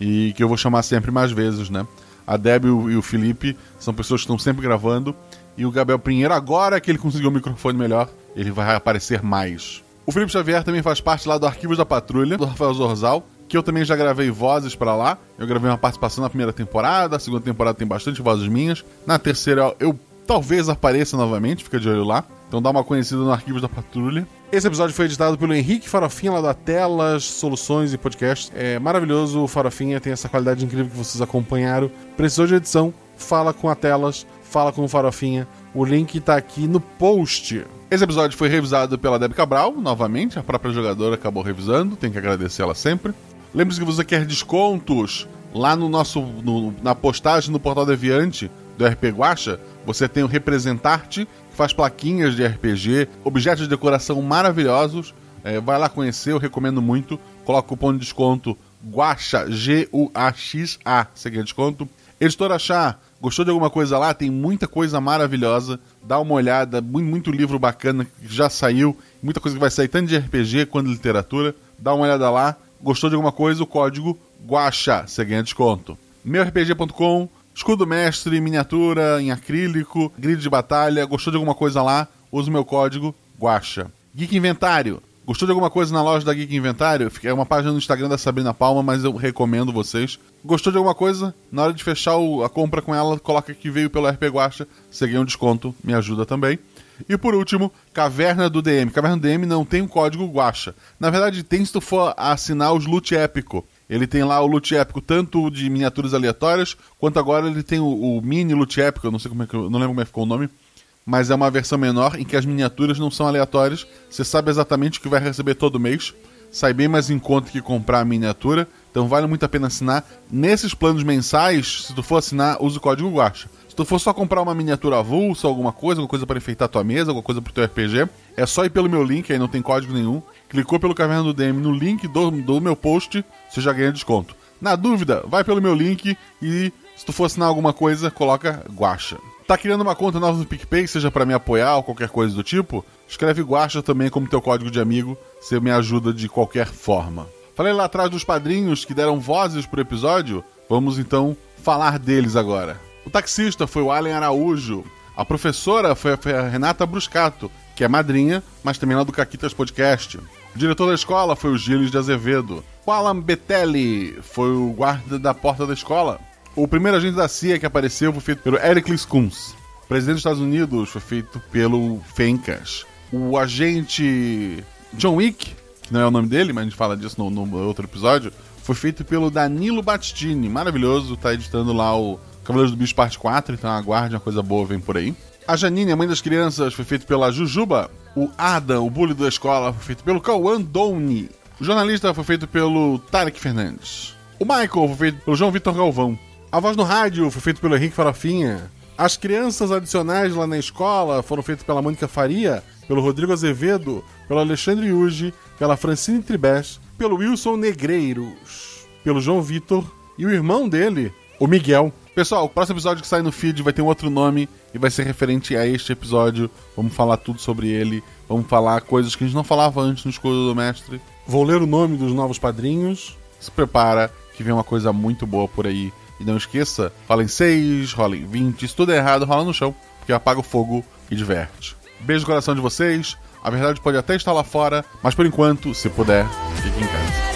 e que eu vou chamar sempre mais vezes, né? A Deb e o Felipe são pessoas que estão sempre gravando E o Gabriel Pinheiro, agora que ele conseguiu um microfone melhor, ele vai aparecer mais. O Felipe Xavier também faz parte lá do Arquivos da Patrulha, do Rafael Zorzal, que eu também já gravei vozes pra lá. Eu gravei uma participação na primeira temporada, a segunda temporada tem bastante vozes minhas. Na terceira eu talvez apareça novamente, fica de olho lá. Então dá uma conhecida no Arquivos da Patrulha. Esse episódio foi editado pelo Henrique Farofinha, lá da Telas, Soluções e Podcasts. É maravilhoso, o Farofinha tem essa qualidade incrível que vocês acompanharam. Precisou de edição? Fala com a Telas, fala com o Farofinha. O link tá aqui no post. Esse episódio foi revisado pela Deb Cabral, novamente. A própria jogadora acabou revisando, tem que agradecer ela sempre. Lembre-se que você quer descontos lá no nosso no- na postagem no Portal Deviante do RP Guacha. Você tem o Representarte, faz plaquinhas de RPG, objetos de decoração maravilhosos. É, vai lá conhecer, eu recomendo muito. Coloca o cupom de desconto GUAXA, G-U-A-X-A, você ganha desconto. Editora Chá, gostou de alguma coisa lá? Tem muita coisa maravilhosa. Dá uma olhada, muito, livro bacana que já saiu, muita coisa que vai sair tanto de RPG quanto de literatura. Dá uma olhada lá. Gostou de alguma coisa? O código GUAXA, você ganha desconto. MeuRPG.com, escudo mestre, miniatura em acrílico, grid de batalha. Gostou de alguma coisa lá? Usa o meu código GUAXA. Geek Inventário. Gostou de alguma coisa na loja da Geek Inventário? É uma página no Instagram da Sabrina Palma, mas eu recomendo vocês. Gostou de alguma coisa? Na hora de fechar a compra com ela, coloca que veio pelo RP Guacha. Você ganha um desconto, me ajuda também. E por último, Caverna do DM. Caverna do DM não tem o código Guacha. Na verdade, tem se tu for assinar os loot épico. Ele tem lá o loot épico tanto de miniaturas aleatórias, quanto agora ele tem o, o mini loot épico, eu não sei como é que não lembro como é ficou o nome, mas é uma versão menor em que as miniaturas não são aleatórias. Você sabe exatamente o que vai receber todo mês. Sai bem mais em conta que comprar a miniatura. Então vale muito a pena assinar. Nesses planos mensais, se tu for assinar, usa o código Guacha. Se tu for só comprar uma miniatura avulsa, alguma coisa, alguma coisa para enfeitar tua mesa, alguma coisa pro teu RPG, é só ir pelo meu link, aí não tem código nenhum. Clicou pelo Caverna do DM no link do, do meu post, você já ganha desconto. Na dúvida, vai pelo meu link e se tu for assinar alguma coisa, coloca Guacha. Tá criando uma conta nova no PicPay, seja para me apoiar ou qualquer coisa do tipo? Escreve Guacha também como teu código de amigo, você me ajuda de qualquer forma. Falei lá atrás dos padrinhos que deram vozes pro episódio, vamos então falar deles agora. O taxista foi o Allen Araújo, a professora foi a Renata Bruscato, que é madrinha, mas também lá do Caquitas Podcast. O diretor da escola foi o Gilles de Azevedo. O Alan Betelli foi o guarda da porta da escola. O primeiro agente da CIA que apareceu foi feito pelo Ericles Kunz. O presidente dos Estados Unidos foi feito pelo Fencas. O agente John Wick, que não é o nome dele, mas a gente fala disso no, no outro episódio, foi feito pelo Danilo Battistini. Maravilhoso, tá editando lá o Cavaleiros do Bicho Parte 4, então aguarde, uma coisa boa vem por aí. A Janine, a mãe das crianças, foi feito pela Jujuba. O Adam, o bully da escola, foi feito pelo Cauã Doni. O jornalista foi feito pelo Tarek Fernandes. O Michael foi feito pelo João Vitor Galvão. A voz no rádio foi feita pelo Henrique Farofinha. As crianças adicionais lá na escola foram feitas pela Mônica Faria, pelo Rodrigo Azevedo, pelo Alexandre Yuji, pela Francine Tribes, pelo Wilson Negreiros, pelo João Vitor e o irmão dele, o Miguel. Pessoal, o próximo episódio que sai no feed vai ter um outro nome e vai ser referente a este episódio. Vamos falar tudo sobre ele. Vamos falar coisas que a gente não falava antes no Escudo do Mestre. Vou ler o nome dos novos padrinhos. Se prepara que vem uma coisa muito boa por aí. E não esqueça, rola em 6, rola em 20. Se tudo é errado, rola no chão, porque apaga o fogo e diverte. Beijo no coração de vocês. A verdade pode até estar lá fora, mas por enquanto, se puder, fique em casa.